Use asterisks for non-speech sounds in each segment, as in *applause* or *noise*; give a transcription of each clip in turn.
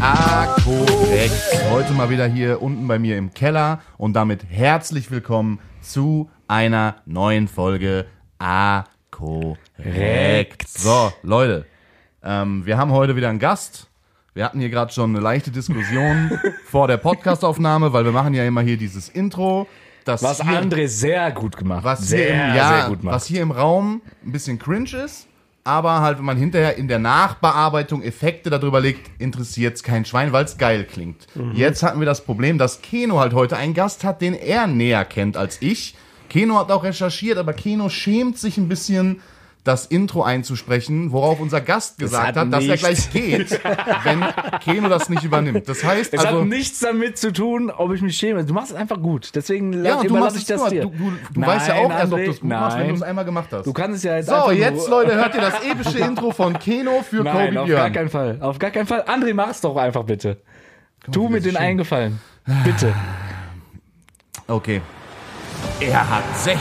Ah, korrekt. Heute mal wieder hier unten bei mir im Keller und damit herzlich willkommen zu einer neuen Folge A korrekt. So, Leute, ähm, wir haben heute wieder einen Gast. Wir hatten hier gerade schon eine leichte Diskussion *laughs* vor der Podcastaufnahme, weil wir machen ja immer hier dieses Intro. Das Was hier, André sehr gut gemacht. was sehr, hier im, ja, sehr gut macht. was hier im Raum ein bisschen cringe ist, aber halt, wenn man hinterher in der Nachbearbeitung Effekte darüber legt, interessiert es kein Schwein, weil es geil klingt. Mhm. Jetzt hatten wir das Problem, dass Keno halt heute einen Gast hat, den er näher kennt als ich. Keno hat auch recherchiert, aber Keno schämt sich ein bisschen, das Intro einzusprechen, worauf unser Gast gesagt hat hat, dass er gleich geht, *laughs* wenn Keno das nicht übernimmt. Das heißt es also... hat nichts damit zu tun, ob ich mich schäme. Du machst es einfach gut. Deswegen ja, du machst ich es das gut. dir. Du, du, du weißt ja auch erst, ob du es gut nein. machst, wenn du es einmal gemacht hast. Du kannst es ja jetzt So, jetzt, nur, Leute, hört ihr das *laughs* epische Intro von Keno für Nein, Kobe auf Björn. gar keinen Fall. Auf gar keinen Fall. André, mach's doch einfach bitte. Tu wie mir das den schön- eingefallen. Bitte. Okay. Er hat 16,4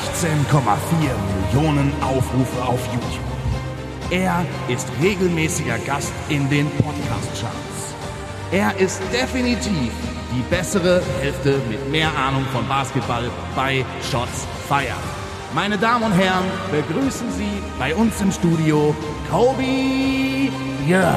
Millionen Aufrufe auf YouTube. Er ist regelmäßiger Gast in den Podcast-Charts. Er ist definitiv die bessere Hälfte mit mehr Ahnung von Basketball bei Shots Fire. Meine Damen und Herren, begrüßen Sie bei uns im Studio Kobe Björn.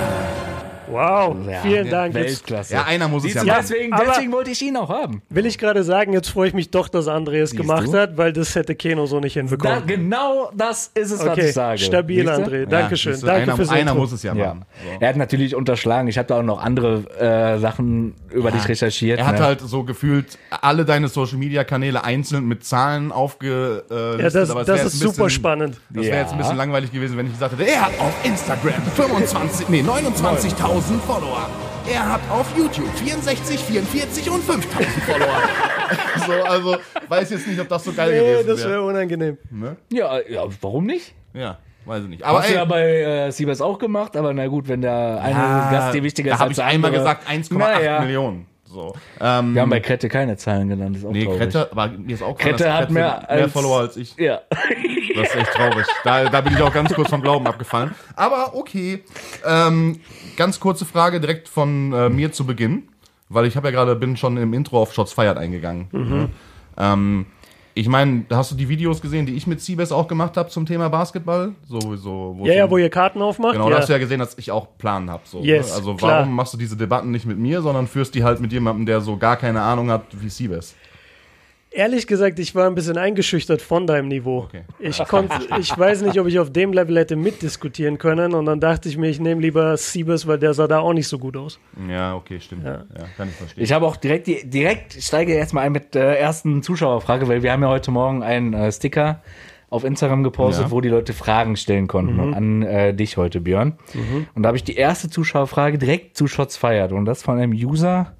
Wow, Ja, vielen Dank. Jetzt Weltklasse. Ja, einer muss es ja machen. deswegen, aber- deswegen wollte ich ihn auch haben. will ich gerade sagen, jetzt freue ich mich doch, dass André es gemacht du? hat, weil das hätte Keno so nicht Da, hinbekommen. genau das ist es, was okay, ich sage. stabil, Siehst du? André. Ja, Dankeschön. du, Danke einer, fürs einer Intro. muss es ja Ja. machen. So. Er hat natürlich unterschlagen. Ich habe da auch noch andere äh, Sachen über dich recherchiert. Er hat ne? halt so gefühlt alle deine Social Media Kanäle einzeln mit Zahlen aufgelistet. Ja, das, das wär ist ein super bisschen- spannend. Das wäre jetzt ein Ja. bisschen langweilig gewesen, wenn ich gesagt hätte, er hat auf Instagram 25, nee, 29.000 Follower. Er hat auf YouTube 64, 44 und 5.000 Follower. *laughs* so, also, weiß jetzt nicht, ob das so geil Nee, gewesen das wäre. wäre unangenehm. ja, ja, warum nicht? Ja, weiß ich nicht. Aber Hast du ja bei äh, Siebers auch gemacht, aber na gut, wenn der eine ah, Gast dir wichtiger da ist habe als ich einmal andere. gesagt 1,8 Naja. Millionen. So. Ähm, Wir haben bei Krette keine Zahlen genannt, ist auch nee, traurig. Krette, aber mir ist auch klar, Krette hat mehr als- Follower als ich. Ja. Das ist echt traurig. Da, da bin ich auch ganz kurz vom Glauben abgefallen. Aber okay. Ähm, ganz kurze Frage direkt von äh, mir zu Beginn, weil ich habe ja gerade bin schon im Intro auf Shots Fired eingegangen. Ähm, ich meine, hast du die Videos gesehen, die ich mit Siebes auch gemacht habe zum Thema Basketball? So, so, wo Ja, ja, wo ihr Karten aufmacht. Genau, da ja. hast du ja gesehen, dass ich auch Plan habe. So, Yes, ne? Also klar. warum machst du diese Debatten nicht mit mir, sondern führst die halt mit jemandem, der so gar keine Ahnung hat wie Siebes? Ehrlich gesagt, ich war ein bisschen eingeschüchtert von deinem Niveau. Okay. Ich, konnte, *laughs* ich weiß nicht, ob ich auf dem Level hätte mitdiskutieren können und dann dachte ich mir, ich nehme lieber Siebes, weil der sah da auch nicht so gut aus. Ja, okay, stimmt. Ja, kann ich verstehen. Ich habe auch direkt, die, direkt ich steige jetzt mal ein mit der ersten Zuschauerfrage, weil wir haben ja heute Morgen einen äh, Sticker auf Instagram gepostet, Ja. wo die Leute Fragen stellen konnten an äh, dich heute, Björn. Und da habe ich die erste Zuschauerfrage direkt zu Shots feiert und das von einem User,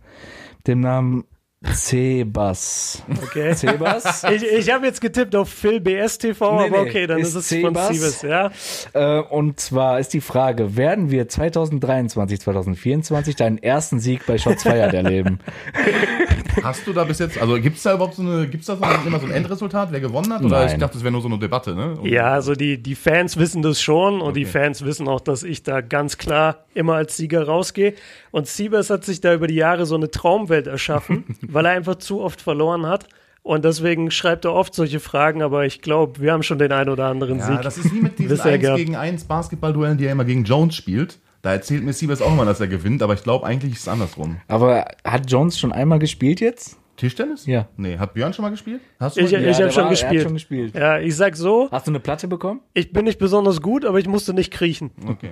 dem Namen Cebas. Okay. Cebas? *laughs* Ich, ich habe jetzt getippt auf Phil BSTV, Nee, aber okay, dann ist ist, es von Sebas. Siebes, ja. Äh, und zwar ist die Frage, werden wir 2023, 2024 deinen ersten Sieg bei Shots Feiert erleben? *laughs* Hast du da bis jetzt, also gibt es da überhaupt so eine, gibt es da so ein, immer so ein Endresultat, wer gewonnen hat? Oder Nein. ich dachte, das wäre nur so eine Debatte, ne? Und- Ja, also die, die Fans wissen das schon und die Okay. Fans wissen auch, dass ich da ganz klar immer als Sieger rausgehe. Und Siebers hat sich da über die Jahre so eine Traumwelt erschaffen, *laughs* weil er einfach zu oft verloren hat. Und deswegen schreibt er oft solche Fragen, aber ich glaube, wir haben schon den einen oder anderen Ja, Sieg. das ist wie mit diesen bisher 1 gehabt. gegen 1 Basketballduellen, die er immer gegen Jones spielt. Da erzählt mir Siebes auch immer, dass er gewinnt, aber ich glaube, eigentlich ist es andersrum. Aber hat Jones schon einmal gespielt jetzt? Tischtennis? Ja. Nee, hat Björn schon mal gespielt? Hast du Ich, mal ich der habe schon gespielt. schon gespielt. Ja, ich sag so, Hast du eine Platte bekommen? ich bin nicht besonders gut, aber ich musste nicht kriechen. Okay.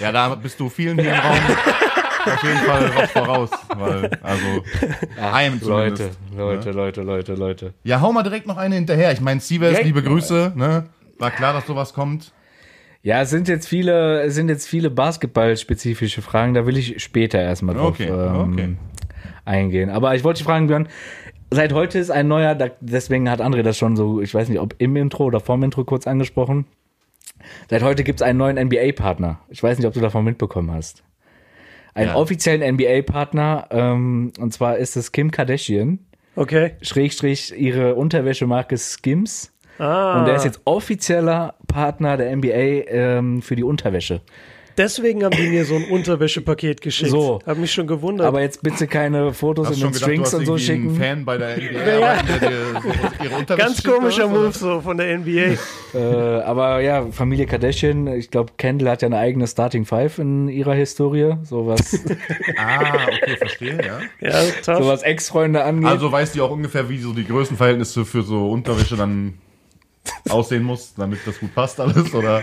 Ja, da bist du vielen hier im Raum auf jeden Fall was voraus. Weil, also, zumindest. Leute, Leute, Leute, Leute, Leute. Ja, hau mal direkt noch eine hinterher. Ich meine, Direkt liebe. Grüße, ne? War klar, dass sowas kommt. Ja, es sind jetzt viele, es sind jetzt viele basketballspezifische Fragen, da will ich später erstmal drauf Okay, ähm, okay. eingehen. Aber ich wollte dich fragen, Björn, seit heute ist ein neuer, deswegen hat André das schon so, ich weiß nicht, ob im Intro oder vorm Intro kurz angesprochen. Seit heute gibt es einen neuen NBA-Partner. Ich weiß nicht, ob du davon mitbekommen hast. Einen Ja. offiziellen NBA-Partner, ähm, und zwar ist es Kim Kardashian, Okay. Schrägstrich ihre Unterwäschemarke Skims. Ah. Und der ist jetzt offizieller Partner der NBA ähm, für die Unterwäsche. Deswegen haben die mir so ein Unterwäschepaket geschickt. So. Hab mich schon gewundert. Aber jetzt bitte keine Fotos Hast in den gedacht, Strings und so irgendwie einen schicken. Fan bei der NBA, *laughs* Ja. arbeiten, der dir so Ganz komischer oder Move so von der NBA. *laughs* Äh, aber ja, Familie Kardashian, ich glaube, Kendall hat ja eine eigene Starting Five in ihrer Historie, so was, oder? *laughs* Ah, okay, verstehe, ja. Ja, tough. so was Ex-Freunde angeht. Also weißt du auch ungefähr, wie so die Größenverhältnisse für so Unterwäsche dann *laughs* aussehen muss, damit das gut passt alles? Oder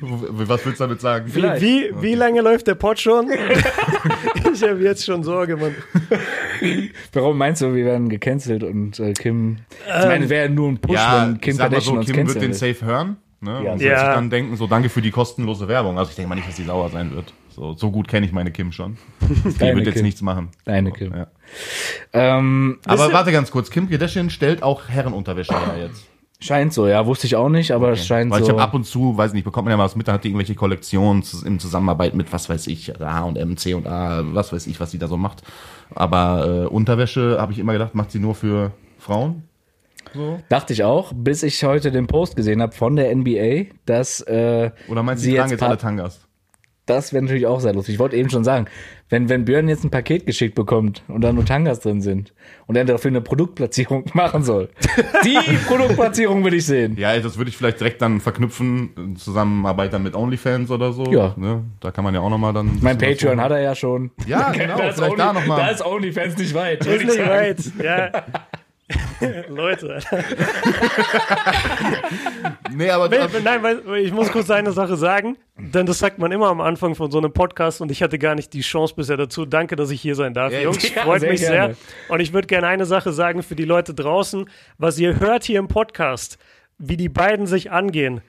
was willst du damit sagen? Vielleicht. Wie, wie lange läuft der Pod schon? *laughs* ich habe jetzt schon Sorge, Mann. Warum meinst du, wir werden gecancelt und äh, Kim, ich meine, wäre nur ein Push, Ja, wenn Kim sag mal Kardashian so, uns Kim wird den safe hören. Ne? Ja. und wird Ja. sich dann denken, so danke für die kostenlose Werbung. Also ich denke mal nicht, dass sie sauer sein wird. So, so gut kenne ich meine Kim schon. *laughs* Die wird jetzt Kim. nichts machen. Deine So, Kim. Ja. Ähm, Aber warte ganz kurz, Kim Kardashian stellt auch Herrenunterwäsche her jetzt. Scheint so, ja, wusste ich auch nicht, aber es scheint Weil so. ich habe ab und zu, weiß nicht, bekommt man ja mal was mit, dann hat die irgendwelche Kollektionen in Zusammenarbeit mit, was weiß ich, A und M, C und A, was weiß ich, was sie da so macht. Aber äh, Unterwäsche, habe ich immer gedacht, macht sie nur für Frauen. So. Dachte ich auch, bis ich heute den Post gesehen habe von der NBA, dass äh, Oder meinst du, sie tragen jetzt alle Tangas? das wäre natürlich auch sehr lustig. Ich wollte eben schon sagen, wenn, wenn Björn jetzt ein Paket geschickt bekommt und da nur Tangas drin sind und er dafür eine Produktplatzierung *laughs* machen soll, die Produktplatzierung will ich sehen. Ja, das würde ich vielleicht direkt dann verknüpfen, in Zusammenarbeit dann mit OnlyFans oder so. Ja. Ne? Da kann man ja auch nochmal dann. Mein Patreon hat er ja schon. Ja, *laughs* genau, Da ist vielleicht da Only- nochmal. Da ist OnlyFans nicht weit. Ist nicht sagen. weit. Ja. *laughs* Leute. Nee, aber Nein, weil ich muss kurz eine Sache sagen, denn das sagt man immer am Anfang von so einem Podcast und ich hatte gar nicht die Chance bisher dazu. Danke, dass ich hier sein darf, Ja, Jungs. ja, Freut sehr mich gerne. sehr. Und ich würde gerne eine Sache sagen für die Leute draußen, was ihr hört hier im Podcast, wie die beiden sich angehen.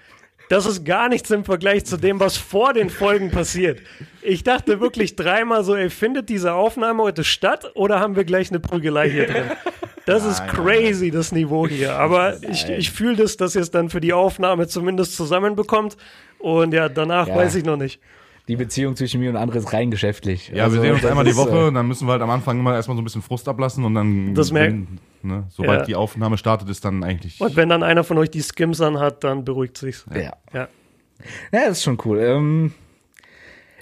Das ist gar nichts im Vergleich zu dem, was vor den Folgen passiert. Ich dachte wirklich dreimal so, ey, findet diese Aufnahme heute statt oder haben wir gleich eine Prügelei hier drin? Das ist Nein, crazy, das Niveau hier. Aber ich, ich fühle das, dass ihr es dann für die Aufnahme zumindest zusammenbekommt. Und ja, danach Ja. weiß ich noch nicht. Die Beziehung zwischen mir und André ist rein geschäftlich. Ja, Also, wir sehen uns einmal die ist, Woche äh, und dann müssen wir halt am Anfang immer erstmal so ein bisschen Frust ablassen und dann, Das merkt- wenn, ne, sobald Ja. die Aufnahme startet, ist dann eigentlich. Und wenn dann einer von euch die Skims anhat, dann beruhigt sich's. Ja. Ja. Ja, das ist schon cool. Ähm,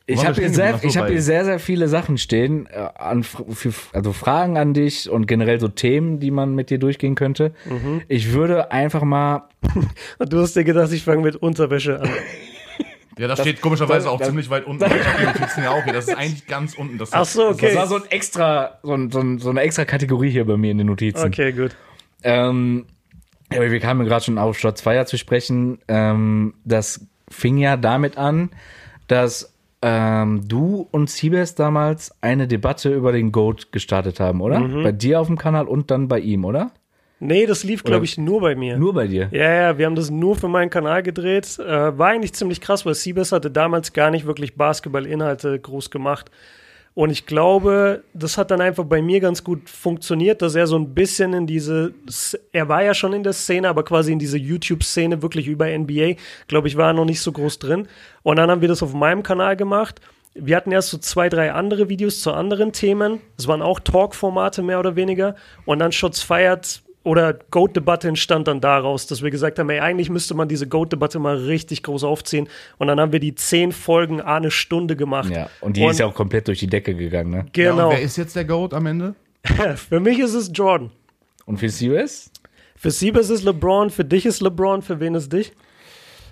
ich habe hier, sehr, ich hab hier sehr, sehr viele Sachen stehen, äh, an, für, also Fragen an dich und generell so Themen, die man mit dir durchgehen könnte. Mhm. Ich würde einfach mal, *laughs* du hast dir gedacht, ich fange mit Unterwäsche an. *laughs* Ja, das, steht komischerweise das- auch das- ziemlich weit unten. Ich hab die Notizen ja auch hier. Das ist eigentlich ganz unten. Das Ach so, das okay. war so ein extra, so, ein, so, ein, so eine extra Kategorie hier bei mir in den Notizen. Okay, gut. Ähm, ja, aber wir kamen gerade schon auf Shots Fire zu sprechen. Ähm, das fing ja damit an, dass ähm, du und Siebes damals eine Debatte über den Goat gestartet haben, oder? Mhm. Bei dir auf dem Kanal und dann bei ihm, oder? Nee, das lief, glaube ich, nur bei mir. Nur bei dir. Ja, ja, wir haben das nur für meinen Kanal gedreht. Äh, war eigentlich ziemlich krass, weil Siebes hatte damals gar nicht wirklich Basketball-Inhalte groß gemacht. Und ich glaube, das hat dann einfach bei mir ganz gut funktioniert, dass er so ein bisschen in diese, er war ja schon in der Szene, aber quasi in diese YouTube-Szene wirklich über NBA, glaube ich, war er noch nicht so groß drin. Und dann haben wir das auf meinem Kanal gemacht. Wir hatten erst so zwei, drei andere Videos zu anderen Themen. Es waren auch Talk-Formate mehr oder weniger. Und dann Shots Fired oder Goat-Debatte entstand dann daraus, dass wir gesagt haben, ey, eigentlich müsste man diese Goat-Debatte mal richtig groß aufziehen. Und dann haben wir die zehn Folgen a eine Stunde gemacht. Ja, und die ist ja auch komplett durch die Decke gegangen, ne? Ja, und Genau. wer ist jetzt der Goat am Ende? *laughs* für mich ist es Jordan. Und für Siebes? Für Siebes ist LeBron, für dich ist LeBron, für wen ist dich?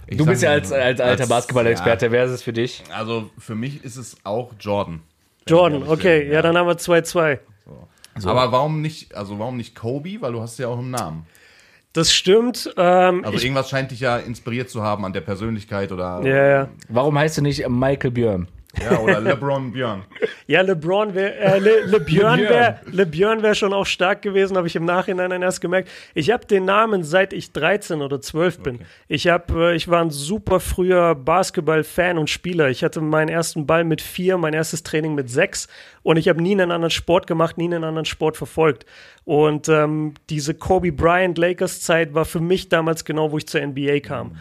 Ich Du bist ja als, als alter Basketball-Experte. Wer ist es für dich? Ja, also für mich ist es auch Jordan. Jordan, okay, ja. ja. dann haben wir 2-2. Aber warum nicht, also warum nicht Kobe? Weil du hast ja auch einen Namen. Das stimmt. Ähm, Also irgendwas scheint dich ja inspiriert zu haben an der Persönlichkeit oder, ja, ja. Warum heißt du nicht Michael Björn? Ja, oder LeBron Björn. Ja, LeBron wäre, äh, Le, *laughs* LeBjörn wäre LeBjörn wär schon auch stark gewesen, habe ich im Nachhinein dann erst gemerkt. Ich habe den Namen seit ich 13 oder 12 bin. Ich habe, äh, ich war ein super früher Basketball-Fan und Spieler. Ich hatte meinen ersten Ball mit vier, mein erstes Training mit sechs und ich habe nie einen anderen Sport gemacht, nie einen anderen Sport verfolgt. Und ähm, diese Kobe Bryant Lakers Zeit war für mich damals genau, wo ich zur NBA kam.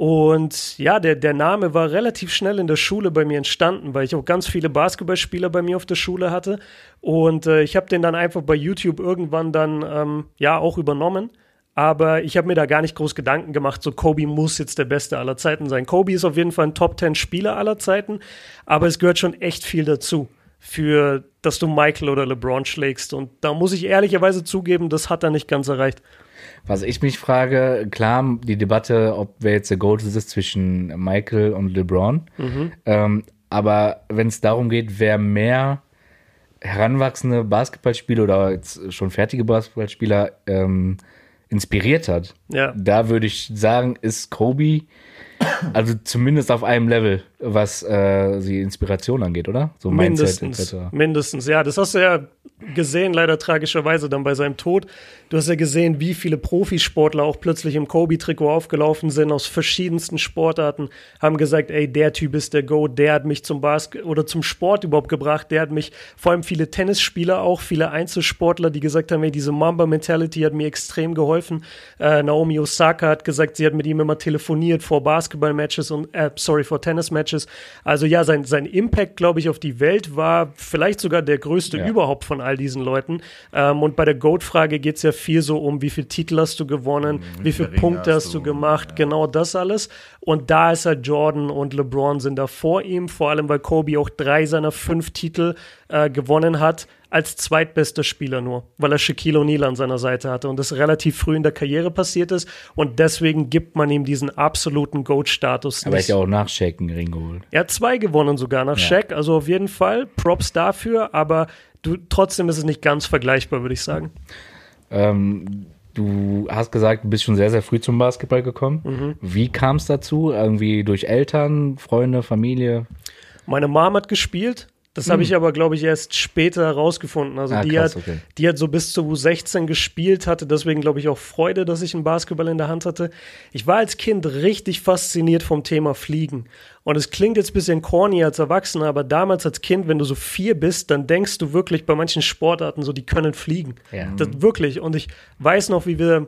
Und ja, der, der Name war relativ schnell in der Schule bei mir entstanden, weil ich auch ganz viele Basketballspieler bei mir auf der Schule hatte. Und äh, ich habe den dann einfach bei YouTube irgendwann dann ähm, ja auch übernommen. aber ich habe mir da gar nicht groß Gedanken gemacht, so Kobe muss jetzt der Beste aller Zeiten sein. Kobe ist auf jeden Fall ein Top-10-Spieler aller Zeiten, aber es gehört schon echt viel dazu, für dass du Michael oder LeBron schlägst. Und da muss ich ehrlicherweise zugeben, das hat er nicht ganz erreicht. Was ich mich frage, klar, die Debatte, ob wer jetzt der Gold ist, ist zwischen Michael und LeBron. Ähm, aber wenn es darum geht, wer mehr heranwachsende Basketballspieler oder jetzt schon fertige Basketballspieler ähm, inspiriert hat, Ja. da würde ich sagen, ist Kobe also zumindest auf einem Level, was äh, die Inspiration angeht, oder? So Mindset Mindestens, etc. mindestens, ja. Das hast du ja gesehen, leider tragischerweise dann bei seinem Tod. Du hast ja gesehen, wie viele Profisportler auch plötzlich im Kobe-Trikot aufgelaufen sind, aus verschiedensten Sportarten, haben gesagt, ey, der Typ ist der Go, der hat mich zum Basket oder zum Sport überhaupt gebracht, der hat mich, vor allem viele Tennisspieler auch, viele Einzelsportler, die gesagt haben, ey, diese Mamba-Mentality hat mir extrem geholfen. Äh, Naomi Osaka hat gesagt, sie hat mit ihm immer telefoniert vor Basketball-Matches und, äh, sorry, vor Tennis-Matches. Also ja, sein, sein Impact, glaube ich, auf die Welt war vielleicht sogar der größte Ja. überhaupt von all diesen Leuten. Ähm, und bei der GOAT-Frage geht es ja viel so um, wie viel Titel hast du gewonnen, wie viele Punkte hast du gemacht, genau das alles. Und da ist halt Jordan und LeBron sind da vor ihm, vor allem weil Kobe auch drei seiner fünf Titel äh, gewonnen hat, als zweitbester Spieler nur, weil er Shaquille O'Neal an seiner Seite hatte und das relativ früh in der Karriere passiert ist. Und deswegen gibt man ihm diesen absoluten GOAT-Status. Aber nicht. ist ja auch nach Shaq einen Ring geholt. Er hat zwei gewonnen sogar nach Ja. Shaq, also auf jeden Fall Props dafür, aber du, trotzdem ist es nicht ganz vergleichbar, würde ich sagen. Ähm, du hast gesagt, du bist schon sehr, sehr früh zum Basketball gekommen. Mhm. Wie kam es dazu? Irgendwie durch Eltern, Freunde, Familie? Meine Mom hat gespielt. Das habe ich aber, glaube ich, erst später herausgefunden. Also Ah, die, krass, hat, okay. die hat so bis zu U16 gespielt, hatte deswegen, glaube ich, auch Freude, dass ich einen Basketball in der Hand hatte. Ich war als Kind richtig fasziniert vom Thema Fliegen. Und es klingt jetzt ein bisschen corny als Erwachsener, aber damals als Kind, wenn du so vier bist, dann denkst du wirklich bei manchen Sportarten so, die können fliegen. Ja. Das, wirklich. Und ich weiß noch, wie wir,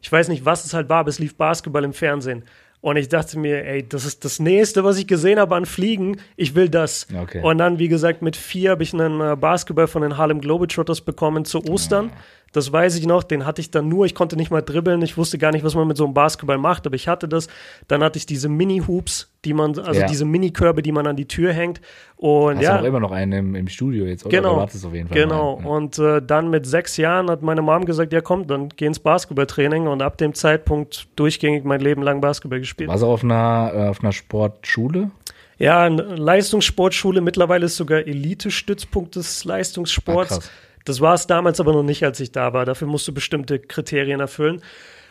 ich weiß nicht, was es halt war, aber es lief Basketball im Fernsehen. Und ich dachte mir, ey, das ist das Nächste, was ich gesehen habe an Fliegen. Ich will das. Okay. Und dann, wie gesagt, mit vier habe ich einen äh, Basketball von den Harlem Globetrotters bekommen zu Ostern. Das weiß ich noch, den hatte ich dann nur, ich konnte nicht mal dribbeln, ich wusste gar nicht, was man mit so einem Basketball macht, aber ich hatte das. Dann hatte ich diese Mini-Hoops, die man, also Ja. diese Mini-Körbe, die man an die Tür hängt. Und Hast ja, du auch immer noch einen im, im Studio jetzt, oder? Genau. Du auf jeden Fall Genau. einen. Und äh, dann mit sechs Jahren hat meine Mom gesagt, ja komm, dann geh ins Basketballtraining und ab dem Zeitpunkt durchgängig mein Leben lang Basketball gespielt. Warst du auf einer, äh, auf einer Sportschule? Ja, eine Leistungssportschule, mittlerweile ist sogar Elite-Stützpunkt des Leistungssports. Ah. Das war es damals aber noch nicht, als ich da war. Dafür musst du bestimmte Kriterien erfüllen.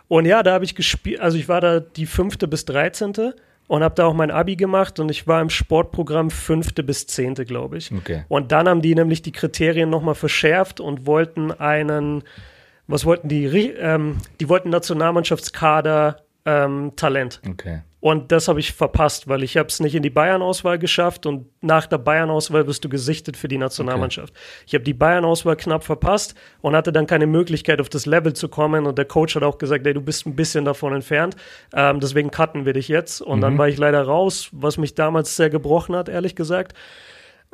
Und ja, da habe ich gespielt, also ich war da die fünfte bis dreizehnte und habe da auch mein Abi gemacht und ich war im Sportprogramm fünfte bis zehnte, glaube ich. Okay. Und dann haben die nämlich die Kriterien nochmal verschärft und wollten einen, was wollten die? Ähm, die wollten Nationalmannschaftskader ähm, Talent. Okay. Und das habe ich verpasst, weil ich habe es nicht in die Bayern-Auswahl geschafft und nach der Bayern-Auswahl wirst du gesichtet für die Nationalmannschaft. Ich habe die Bayern-Auswahl knapp verpasst und hatte dann keine Möglichkeit, auf das Level zu kommen. Und der Coach hat auch gesagt, ey, du bist ein bisschen davon entfernt, ähm, deswegen cutten wir dich jetzt. Und dann war ich leider raus, was mich damals sehr gebrochen hat, ehrlich gesagt.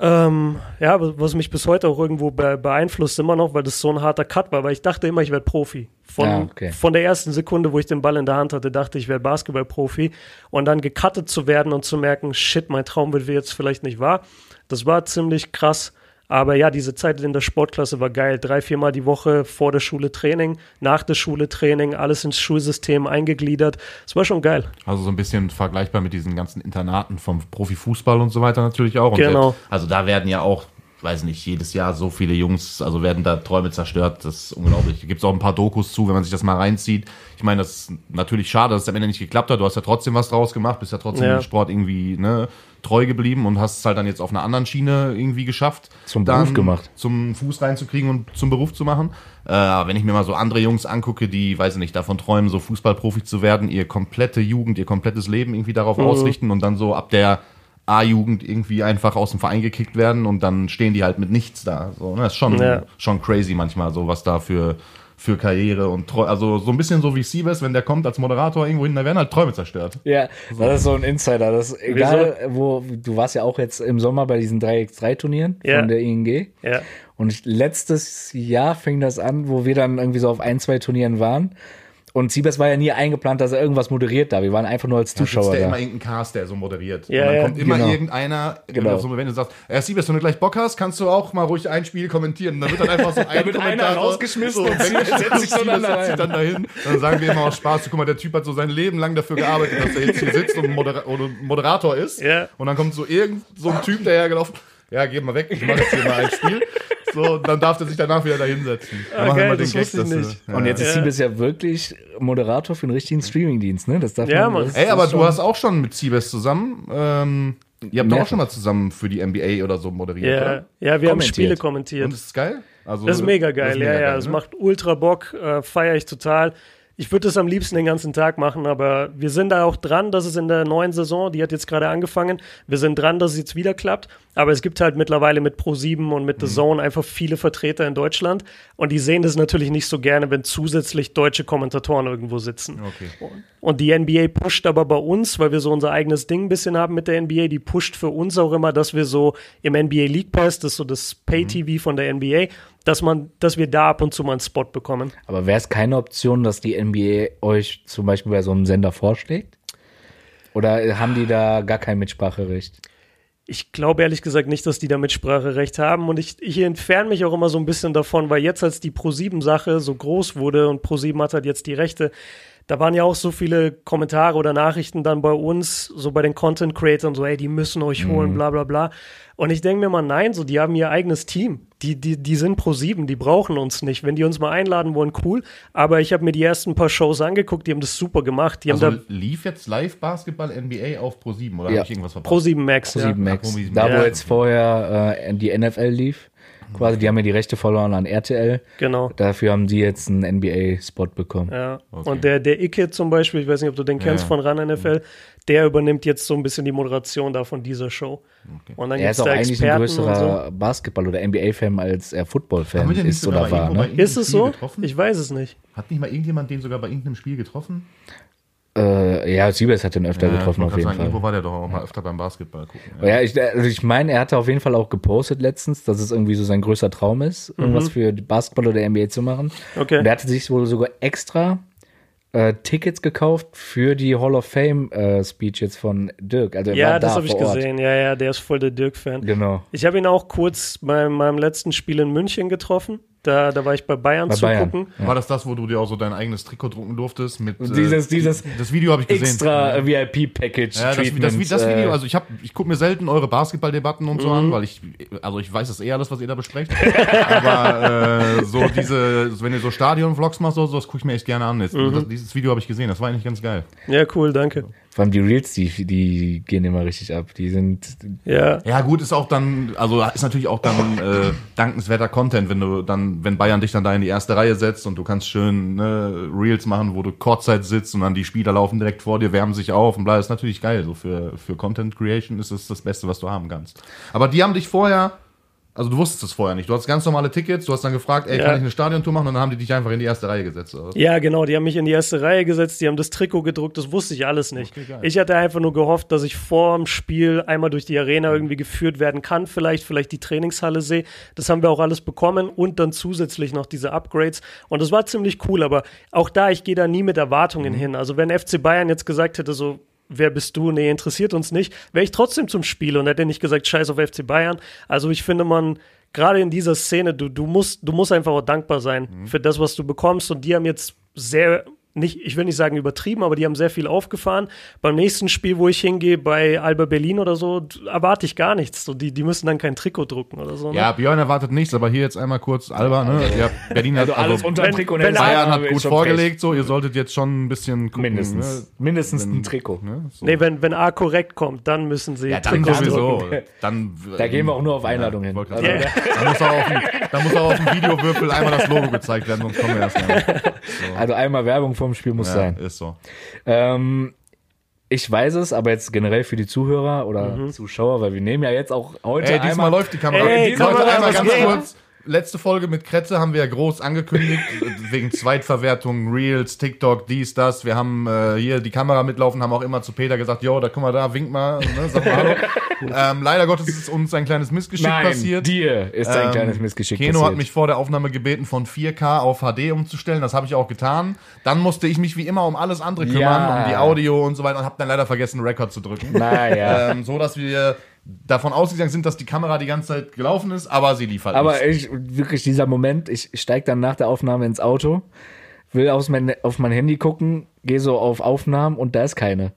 Ähm, ja, was mich bis heute auch irgendwo be beeinflusst immer noch, weil das so ein harter Cut war, weil ich dachte immer, ich werde Profi. Von, Ah, okay. von der ersten Sekunde, wo ich den Ball in der Hand hatte, dachte ich, ich werde Basketballprofi. Und dann gecuttet zu werden und zu merken, shit, mein Traum wird jetzt vielleicht nicht wahr. Das war ziemlich krass. Aber ja, diese Zeit in der Sportklasse war geil. Drei, viermal die Woche vor der Schule Training, nach der Schule Training, alles ins Schulsystem eingegliedert. Es war schon geil. Also so ein bisschen vergleichbar mit diesen ganzen Internaten vom Profifußball und so weiter natürlich auch. Und Genau. Also da werden ja auch, weiß nicht, jedes Jahr so viele Jungs, also werden da Träume zerstört. Das ist unglaublich. Da gibt es auch ein paar Dokus zu, wenn man sich das mal reinzieht. Ich meine, das ist natürlich schade, dass es am Ende nicht geklappt hat. Du hast ja trotzdem was draus gemacht, bist ja trotzdem Ja. dem Sport irgendwie ne, treu geblieben und hast es halt dann jetzt auf einer anderen Schiene irgendwie geschafft. Zum Beruf gemacht. Zum Fuß reinzukriegen und zum Beruf zu machen. Äh, wenn ich mir mal so andere Jungs angucke, die, weiß ich nicht, davon träumen, so Fußballprofi zu werden, ihr komplette Jugend, ihr komplettes Leben irgendwie darauf Mhm. ausrichten und dann so ab der A-Jugend irgendwie einfach aus dem Verein gekickt werden und dann stehen die halt mit nichts da. So, ne? Das ist schon, Ja. schon crazy manchmal, so was da für, für Karriere und Treu also so ein bisschen so wie Siebes, wenn der kommt als Moderator irgendwo hin, da werden halt Träume zerstört. Ja, das ist so ein Insider. Das ist egal, wo du warst ja auch jetzt im Sommer bei diesen 3x3-Turnieren Ja. von der ING. Ja. Und letztes Jahr fing das an, wo wir dann irgendwie so auf ein, zwei Turnieren waren. Und Siebes war ja nie eingeplant, dass er irgendwas moderiert da. Wir waren einfach nur als Zuschauer ja da. immer irgendein Cast, der so moderiert. Ja, und dann ja, kommt immer genau. irgendeiner, Genau. so, wenn du sagst, ja, Siebes, wenn du gleich Bock hast, kannst du auch mal ruhig ein Spiel kommentieren. Und dann wird dann einfach so *laughs* ein Kommentator rausgeschmissen und setzt sich so dann Siebes setzt sich rein. dann dahin. Dann sagen wir immer aus Spaß, guck mal, der Typ hat so sein Leben lang dafür gearbeitet, dass er jetzt hier sitzt und Modera oder Moderator ist. Ja. Und dann kommt so irgend so ein Typ, der hergelaufen, ja, geh mal weg, ich mache jetzt hier mal ein Spiel. So, dann darf er sich danach wieder da hinsetzen. Ah, geil, das wusste ich du- nicht. Ja. Und jetzt ist Ja. Siebes ja wirklich Moderator für einen richtigen Streamingdienst, ne? Das darf Ja, man. Das Ey, ist aber du hast auch schon mit Siebes zusammen, ähm, ihr habt doch auch schon mal zusammen für die NBA oder so moderiert, Ja, oder? ja wir haben. Spiele kommentiert. Und ist es geil? Also, Das ist mega geil, das ist mega ja, ja. geil, Es ne? macht ultra Bock, äh, feiere ich total. Ich würde das am liebsten den ganzen Tag machen, aber wir sind da auch dran, dass es in der neuen Saison, die hat jetzt gerade angefangen, wir sind dran, dass es jetzt wieder klappt. Aber es gibt halt mittlerweile mit Pro7 und mit The Mhm. Zone einfach viele Vertreter in Deutschland und die sehen das natürlich nicht so gerne, wenn zusätzlich deutsche Kommentatoren irgendwo sitzen. Okay. Und die NBA pusht aber bei uns, weil wir so unser eigenes Ding ein bisschen haben mit der NBA, die pusht für uns auch immer, dass wir so im NBA League Pass, das ist so das Pay-TV von der NBA, dass man, dass wir da ab und zu mal einen Spot bekommen. Aber wäre es keine Option, dass die NBA euch zum Beispiel bei so einem Sender vorschlägt? Oder haben die da gar kein Mitspracherecht? Ich glaube ehrlich gesagt nicht, dass die da Mitspracherecht haben und ich, ich entferne mich auch immer so ein bisschen davon, weil jetzt als die Pro7-Sache so groß wurde und Pro7 hat halt jetzt die Rechte, da waren ja auch so viele Kommentare oder Nachrichten dann bei uns, so bei den Content Creators, so, ey, die müssen euch holen, bla bla bla. Und ich denke mir mal, nein, so, die haben ihr eigenes Team. Die, die, die sind pro sieben, die brauchen uns nicht. Wenn die uns mal einladen wollen, cool. Aber ich habe mir die ersten paar Shows angeguckt, die haben das super gemacht. Die Also haben da lief jetzt live Basketball NBA auf Pro 7 oder Ja. habe ich irgendwas verpasst? pro sieben Max. Pro Ja. 7 Max. Pro 7 Da, wo jetzt vorher äh, die NFL lief, quasi, die haben ja die Rechte verloren an RTL. Genau. Dafür haben die jetzt einen NBA-Spot bekommen. Ja. Okay. Und der, der Icke zum Beispiel, ich weiß nicht, ob du den kennst Ja. von RAN NFL, der übernimmt jetzt so ein bisschen die Moderation da von dieser Show. Und dann Er ist auch da eigentlich ein Experten so. größerer Basketball- oder NBA-Fan als er Football-Fan ist oder war. Ne? Ist es so? Getroffen? Ich weiß es nicht. Hat nicht mal irgendjemand den sogar bei irgendeinem Spiel getroffen? Äh, ja, Siebes hat den öfter Ja, getroffen ich auf jeden sagen, Irgendwo Fall. war der doch auch mal öfter beim Basketball gucken. Ja, ich, also ich meine, er hatte auf jeden Fall auch gepostet letztens, dass es irgendwie so sein größter Traum ist, irgendwas für Basketball oder NBA zu machen. Okay. Und er hatte sich wohl sogar extra äh, Tickets gekauft für die Hall of Fame äh, Speech jetzt von Dirk. Also er Ja, war das da habe ich Ort. gesehen. Ja, ja, der ist voll der Dirk-Fan. Genau. Ich habe ihn auch kurz bei meinem letzten Spiel in München getroffen. Da, da war ich bei Bayern Bei Bayern. zugucken. War das das, wo du dir auch so dein eigenes Trikot drucken durftest? Mit, äh, Dieses- dieses das Video habe ich gesehen. Extra äh, VIP-Package. Ja, das, das, das, das äh, Video, also ich hab, ich gucke mir selten eure Basketballdebatten und so Mhm. an, weil ich, also ich weiß das eh alles, was ihr da besprecht. *laughs* Aber äh, so diese, wenn ihr so Stadion-Vlogs macht, so, so, das gucke ich mir echt gerne an. Jetzt, Mhm. das, dieses Video habe ich gesehen, das war eigentlich ganz geil. Ja, cool, danke. Vor allem die Reels, die, die gehen immer richtig ab. Die sind. Ja, Ja, gut, ist auch dann, also ist natürlich auch dann äh, dankenswerter Content, wenn du dann, wenn Bayern dich dann da in die erste Reihe setzt und du kannst schön ne, Reels machen, wo du Kurzzeit sitzt und dann die Spieler laufen direkt vor dir, wärmen sich auf und bla, ist natürlich geil. So für, für Content Creation ist es das Beste, was du haben kannst. Aber die haben dich vorher, also du wusstest es vorher nicht. Du hast ganz normale Tickets, du hast dann gefragt, ey, Ja. kann ich eine Stadiontour machen? Und dann haben die dich einfach in die erste Reihe gesetzt. Oder? Ja, genau, die haben mich in die erste Reihe gesetzt, die haben das Trikot gedruckt, das wusste ich alles nicht. Okay, ich hatte einfach nur gehofft, dass ich vor dem Spiel einmal durch die Arena irgendwie geführt werden kann, vielleicht, vielleicht die Trainingshalle sehe. Das haben wir auch alles bekommen und dann zusätzlich noch diese Upgrades. Und das war ziemlich cool, aber auch da, ich gehe da nie mit Erwartungen hin. Also wenn FC Bayern jetzt gesagt hätte, so, wer bist du? Nee, interessiert uns nicht, wäre ich trotzdem zum Spiel und hätte nicht gesagt, scheiß auf FC Bayern. Also ich finde, man, gerade in dieser Szene, du, du, musst, du musst einfach auch dankbar sein für das, was du bekommst. Und die haben jetzt sehr, nicht, ich will nicht sagen übertrieben, aber die haben sehr viel aufgefahren. Beim nächsten Spiel, wo ich hingehe, bei Alba Berlin oder so, erwarte ich gar nichts. So, die, die müssen dann kein Trikot drucken oder so. Ne? Ja, Björn erwartet nichts, aber hier jetzt einmal kurz Alba, ne? Ja, Berlin hat, Also alles unter wenn- Trikot. wenn ne? Bayern hat gut vorgelegt, so, ihr solltet jetzt schon ein bisschen gucken. Mindestens. Mindestens ein Trikot. Ne? So. Nee, wenn, wenn A korrekt kommt, dann müssen sie Ja, dann Trikots sowieso. drucken. Dann, Da gehen wir auch nur auf Einladung hin. wollte Also, sagen. Da muss auch auf dem, da muss auch auf dem Videowürfel einmal das Logo gezeigt werden, sonst kommen wir erst nicht. *laughs* also einmal Werbung vom Spiel muss Ja, sein. ist so. Ähm, ich weiß es, aber jetzt generell für die Zuhörer oder Mhm. Zuschauer, weil wir nehmen ja jetzt auch heute Ey, diesmal einmal läuft die Kamera. Ey, Leute, Kamera, einmal ganz geht? kurz. Letzte Folge mit Kretze haben wir ja groß angekündigt, wegen Zweitverwertung, Reels, TikTok, dies, das. Wir haben äh, hier die Kamera mitlaufen, haben auch immer zu Peter gesagt, jo, da guck mal da, wink mal, ne, sag mal hallo. *laughs* ähm, leider Gottes ist uns ein kleines Missgeschick passiert. dir ist ein Ähm, kleines Missgeschick Keno passiert. hat mich vor der Aufnahme gebeten, von 4K auf HD umzustellen. Das habe ich auch getan. Dann musste ich mich wie immer um alles andere kümmern, Ja. um die Audio und so weiter und habe dann leider vergessen, Record zu drücken. Naja. *laughs* ähm, so dass wir davon ausgegangen sind, dass die Kamera die ganze Zeit gelaufen ist, aber sie lief halt Aber nicht. ich, wirklich dieser Moment, ich steige dann nach der Aufnahme ins Auto, will aus mein, auf mein Handy gucken, gehe so auf Aufnahmen und da ist keine.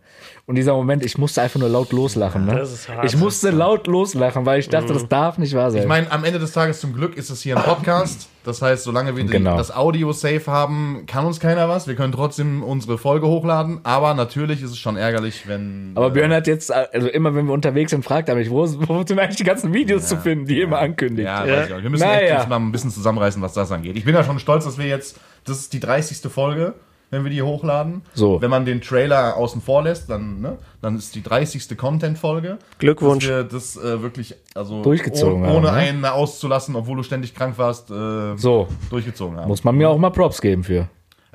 Und dieser Moment, ich musste einfach nur laut loslachen. Ne? Das ist hart. Ich musste laut loslachen, weil ich dachte, das darf nicht wahr sein. Ich meine, am Ende des Tages zum Glück ist es hier ein Podcast. Das heißt, solange wir die, Genau. das Audio safe haben, kann uns keiner was. Wir können trotzdem unsere Folge hochladen. Aber natürlich ist es schon ärgerlich, wenn. aber äh, Björn hat jetzt, also immer wenn wir unterwegs sind, fragt er mich, wo, wo sind eigentlich die ganzen Videos zu finden, die ihr immer ankündigt. Ja, Ja. weiß ich auch. Wir müssen Naja. echt mal ein bisschen zusammenreißen, was das angeht. Ich bin ja schon stolz, dass wir jetzt, das ist die 30. Folge, wenn wir die hochladen. So. Wenn man den Trailer außen vor lässt, dann, ne, dann ist die 30. Content-Folge. Glückwunsch. Dass wir das äh, wirklich, also Durchgezogen oh, haben, ohne ne? einen auszulassen, obwohl du ständig krank warst, äh, So, durchgezogen haben. muss man mir auch mal Props geben für.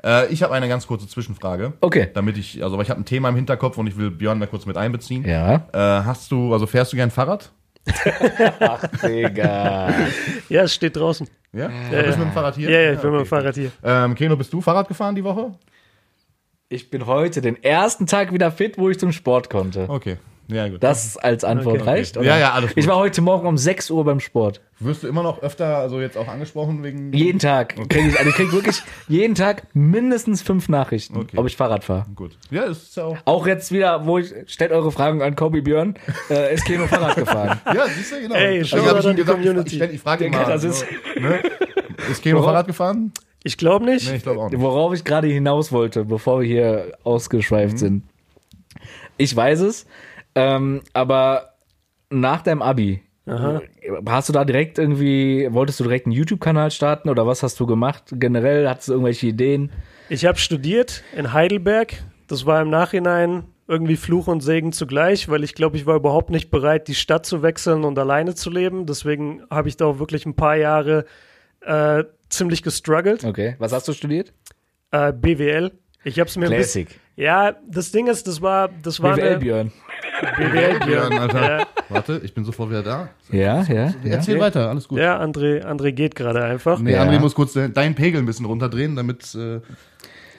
Äh, ich habe eine ganz kurze Zwischenfrage. Okay. Damit ich, also weil ich habe ein Thema im Hinterkopf und ich will Björn da kurz mit einbeziehen. Ja. Äh, hast du, also fährst du gern Fahrrad? *laughs* Digga. Ja, es steht draußen. Ja? ja bist du mit dem Fahrrad hier? Ja, ja, ich bin mit okay. dem Fahrrad hier. Ähm, Keno, bist du Fahrrad gefahren die Woche? Ich bin heute den ersten Tag wieder fit, wo ich zum Sport konnte. Okay. Ja, gut. Das als Antwort Okay. reicht? Okay. Ja, ja, alles gut. Ich war heute Morgen um 6 Uhr beim Sport. Wirst du immer noch öfter, also jetzt auch angesprochen wegen. Jeden Tag. Krieg ich, also ich krieg wirklich *laughs* jeden Tag mindestens fünf Nachrichten, Okay. ob ich Fahrrad fahre. Gut. Ja, ist ja auch. Auch jetzt wieder, wo ich, stellt eure Fragen an Kobi Björn, äh, ist Keno Fahrrad gefahren. *laughs* Ja, siehst du, genau. Ey, Also, hab ich die gesagt, ich- Community. Ich, stell- ich frage Digga, mal. das ist- so, ne? Ist Keno Fahrrad gefahren? Ich glaube nicht. Nee, ich glaube auch nicht. Worauf ich gerade hinaus wollte, bevor wir hier ausgeschweift sind. Ich weiß es, ähm, aber nach deinem Abi, hast du da direkt irgendwie, wolltest du direkt einen YouTube-Kanal starten oder was hast du gemacht? Generell hattest du irgendwelche Ideen? Ich habe studiert in Heidelberg. Das war im Nachhinein irgendwie Fluch und Segen zugleich, weil ich glaube, ich war überhaupt nicht bereit, die Stadt zu wechseln und alleine zu leben. Deswegen habe ich da auch wirklich ein paar Jahre äh, ziemlich gestruggelt. Okay, was hast du studiert? Äh, BWL. Ich habe es mir ein bisschen. Ja, das Ding ist, das war, das war BWL Björn. BWL Björn, Alter. Ja, Warte, ich bin sofort wieder da. Ja, ja. Erzähl ja. weiter, alles gut. ja André, André geht gerade einfach. Nee, Ja. André muss kurz de- deinen Pegel ein bisschen runterdrehen, damit. Äh,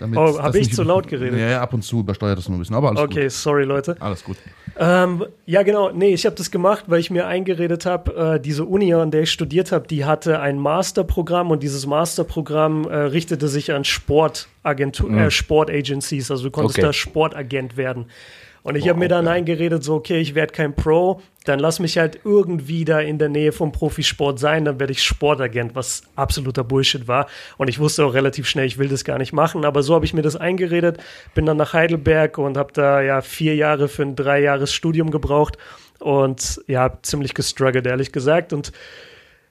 damit Oh, das hab ich zu laut geredet? Ja, ja, ab und zu übersteuert das nur ein bisschen, aber alles Okay, sorry Leute. gut. Alles gut. Ähm, ja, genau. Nee, ich habe das gemacht, weil ich mir eingeredet habe, äh, diese Uni, an der ich studiert habe, die hatte ein Masterprogramm und dieses Masterprogramm äh, richtete sich an Sportagentur, äh, Sportagencies. Also du konntest Okay. da Sportagent werden. Und ich habe mir dann eingeredet, so, okay, ich werde kein Pro, dann lass mich halt irgendwie da in der Nähe vom Profisport sein, dann werde ich Sportagent, was absoluter Bullshit war. Und ich wusste auch relativ schnell, ich will das gar nicht machen, aber so habe ich mir das eingeredet, bin dann nach Heidelberg und habe da ja vier Jahre für ein drei Jahres Studium gebraucht und ja, hab ziemlich gestruggelt, ehrlich gesagt. Und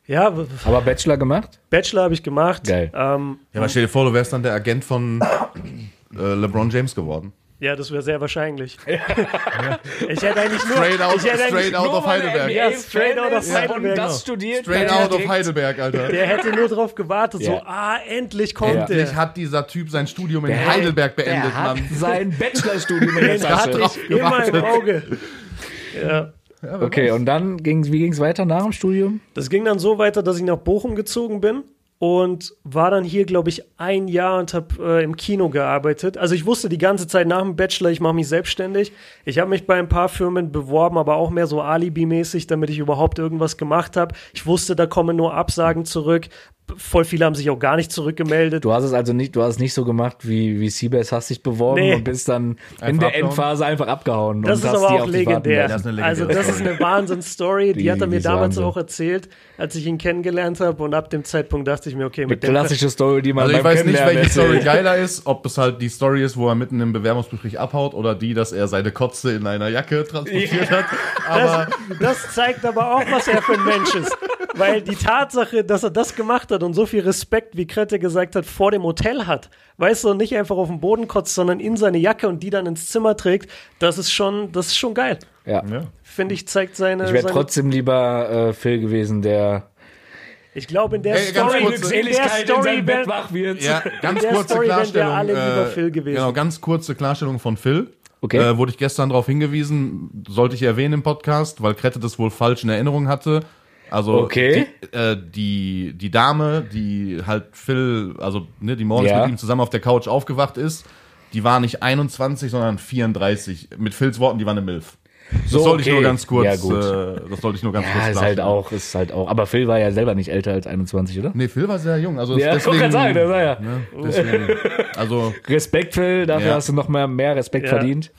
ja, Aber Bachelor gemacht? Bachelor habe ich gemacht. Geil. Ähm, Ja, aber stell dir vor, du wärst dann der Agent von äh, LeBron James geworden. Ja, das wäre sehr wahrscheinlich. *laughs* ich hätte eigentlich nur, Straight out, ich hätte eigentlich straight out of Heidelberg. Ja, straight out of Heidelberg. Und das studiert. Straight der out of Heidelberg, Alter. Der hätte nur drauf gewartet, so, Ja. ah, endlich kommt Ja. Endlich hat dieser Typ sein Studium in Der- Heidelberg beendet, Der hat Mann. sein Bachelorstudium in *laughs* der Tasche. ich immer im Auge. Ja. Okay, und dann ging's, wie ging es weiter nach dem Studium? Das ging dann so weiter, dass ich nach Bochum gezogen bin und war dann hier, glaube ich, ein Jahr und habe äh, im Kino gearbeitet. Also ich wusste die ganze Zeit nach dem Bachelor, ich mache mich selbstständig. Ich habe mich bei ein paar Firmen beworben, aber auch mehr so Alibi-mäßig, damit ich überhaupt irgendwas gemacht habe. Ich wusste, da kommen nur Absagen zurück. Voll viele haben sich auch gar nicht zurückgemeldet. Du hast es also nicht, du hast es nicht so gemacht wie, wie Seabass, hast dich beworben Nee. und bist dann in Einfach der abgehauen? Endphase einfach abgehauen. Das und ist aber auch legendär. Das eine also das ist eine Wahnsinnsstory. Die, *laughs* Die- hat er mir damals auch erzählt, als ich ihn kennengelernt habe. Und ab dem Zeitpunkt dachte ich mir, okay, Eine mit dem klassische Story, die man Also ich weiß nicht, welche Story geiler ist, ob es halt die Story ist, wo er mitten im Bewerbungsgespräch abhaut oder die, dass er seine Kotze in einer Jacke transportiert hat. Aber Das zeigt aber auch, was er für ein Mensch ist. Weil die Tatsache, dass er das gemacht hat und so viel Respekt, wie Krette gesagt hat, vor dem Hotel hat, weißt du, und nicht einfach auf den Boden kotzt, sondern in seine Jacke und die dann ins Zimmer trägt, das ist schon, das ist schon geil. Ja. Finde ich, zeigt seine. Ich wäre trotzdem lieber äh, Phil gewesen, der Ich glaube, in der Ey, ganz Story, kurz, in der Story, wär, wach wird. Ja, *laughs* ganz der kurze Story Klarstellung. alle lieber äh, Phil gewesen. Genau, ganz kurze Klarstellung von Phil. Okay. Äh, wurde ich gestern darauf hingewiesen, sollte ich erwähnen im Podcast, weil Krette das wohl falsch in Erinnerung hatte. Also Okay. die, äh, die, die Dame, die halt Phil, also ne, die morgens Ja. mit ihm zusammen auf der Couch aufgewacht ist, die war nicht 21, sondern 34. Mit Phils Worten, die war eine Milf. Das So, sollte ich okay. nur ganz kurz, Ja, gut. Äh, das sollte ich nur ganz Ja, kurz ist halt auch, ist halt auch. Aber Phil war ja selber nicht älter als 21, oder? Nee, Phil war sehr jung. Also Ja, ich deswegen, gerade sagen, der war ja. ne, deswegen, also *laughs* Respekt, Phil, dafür Ja. hast du noch mehr, mehr Respekt Ja. verdient.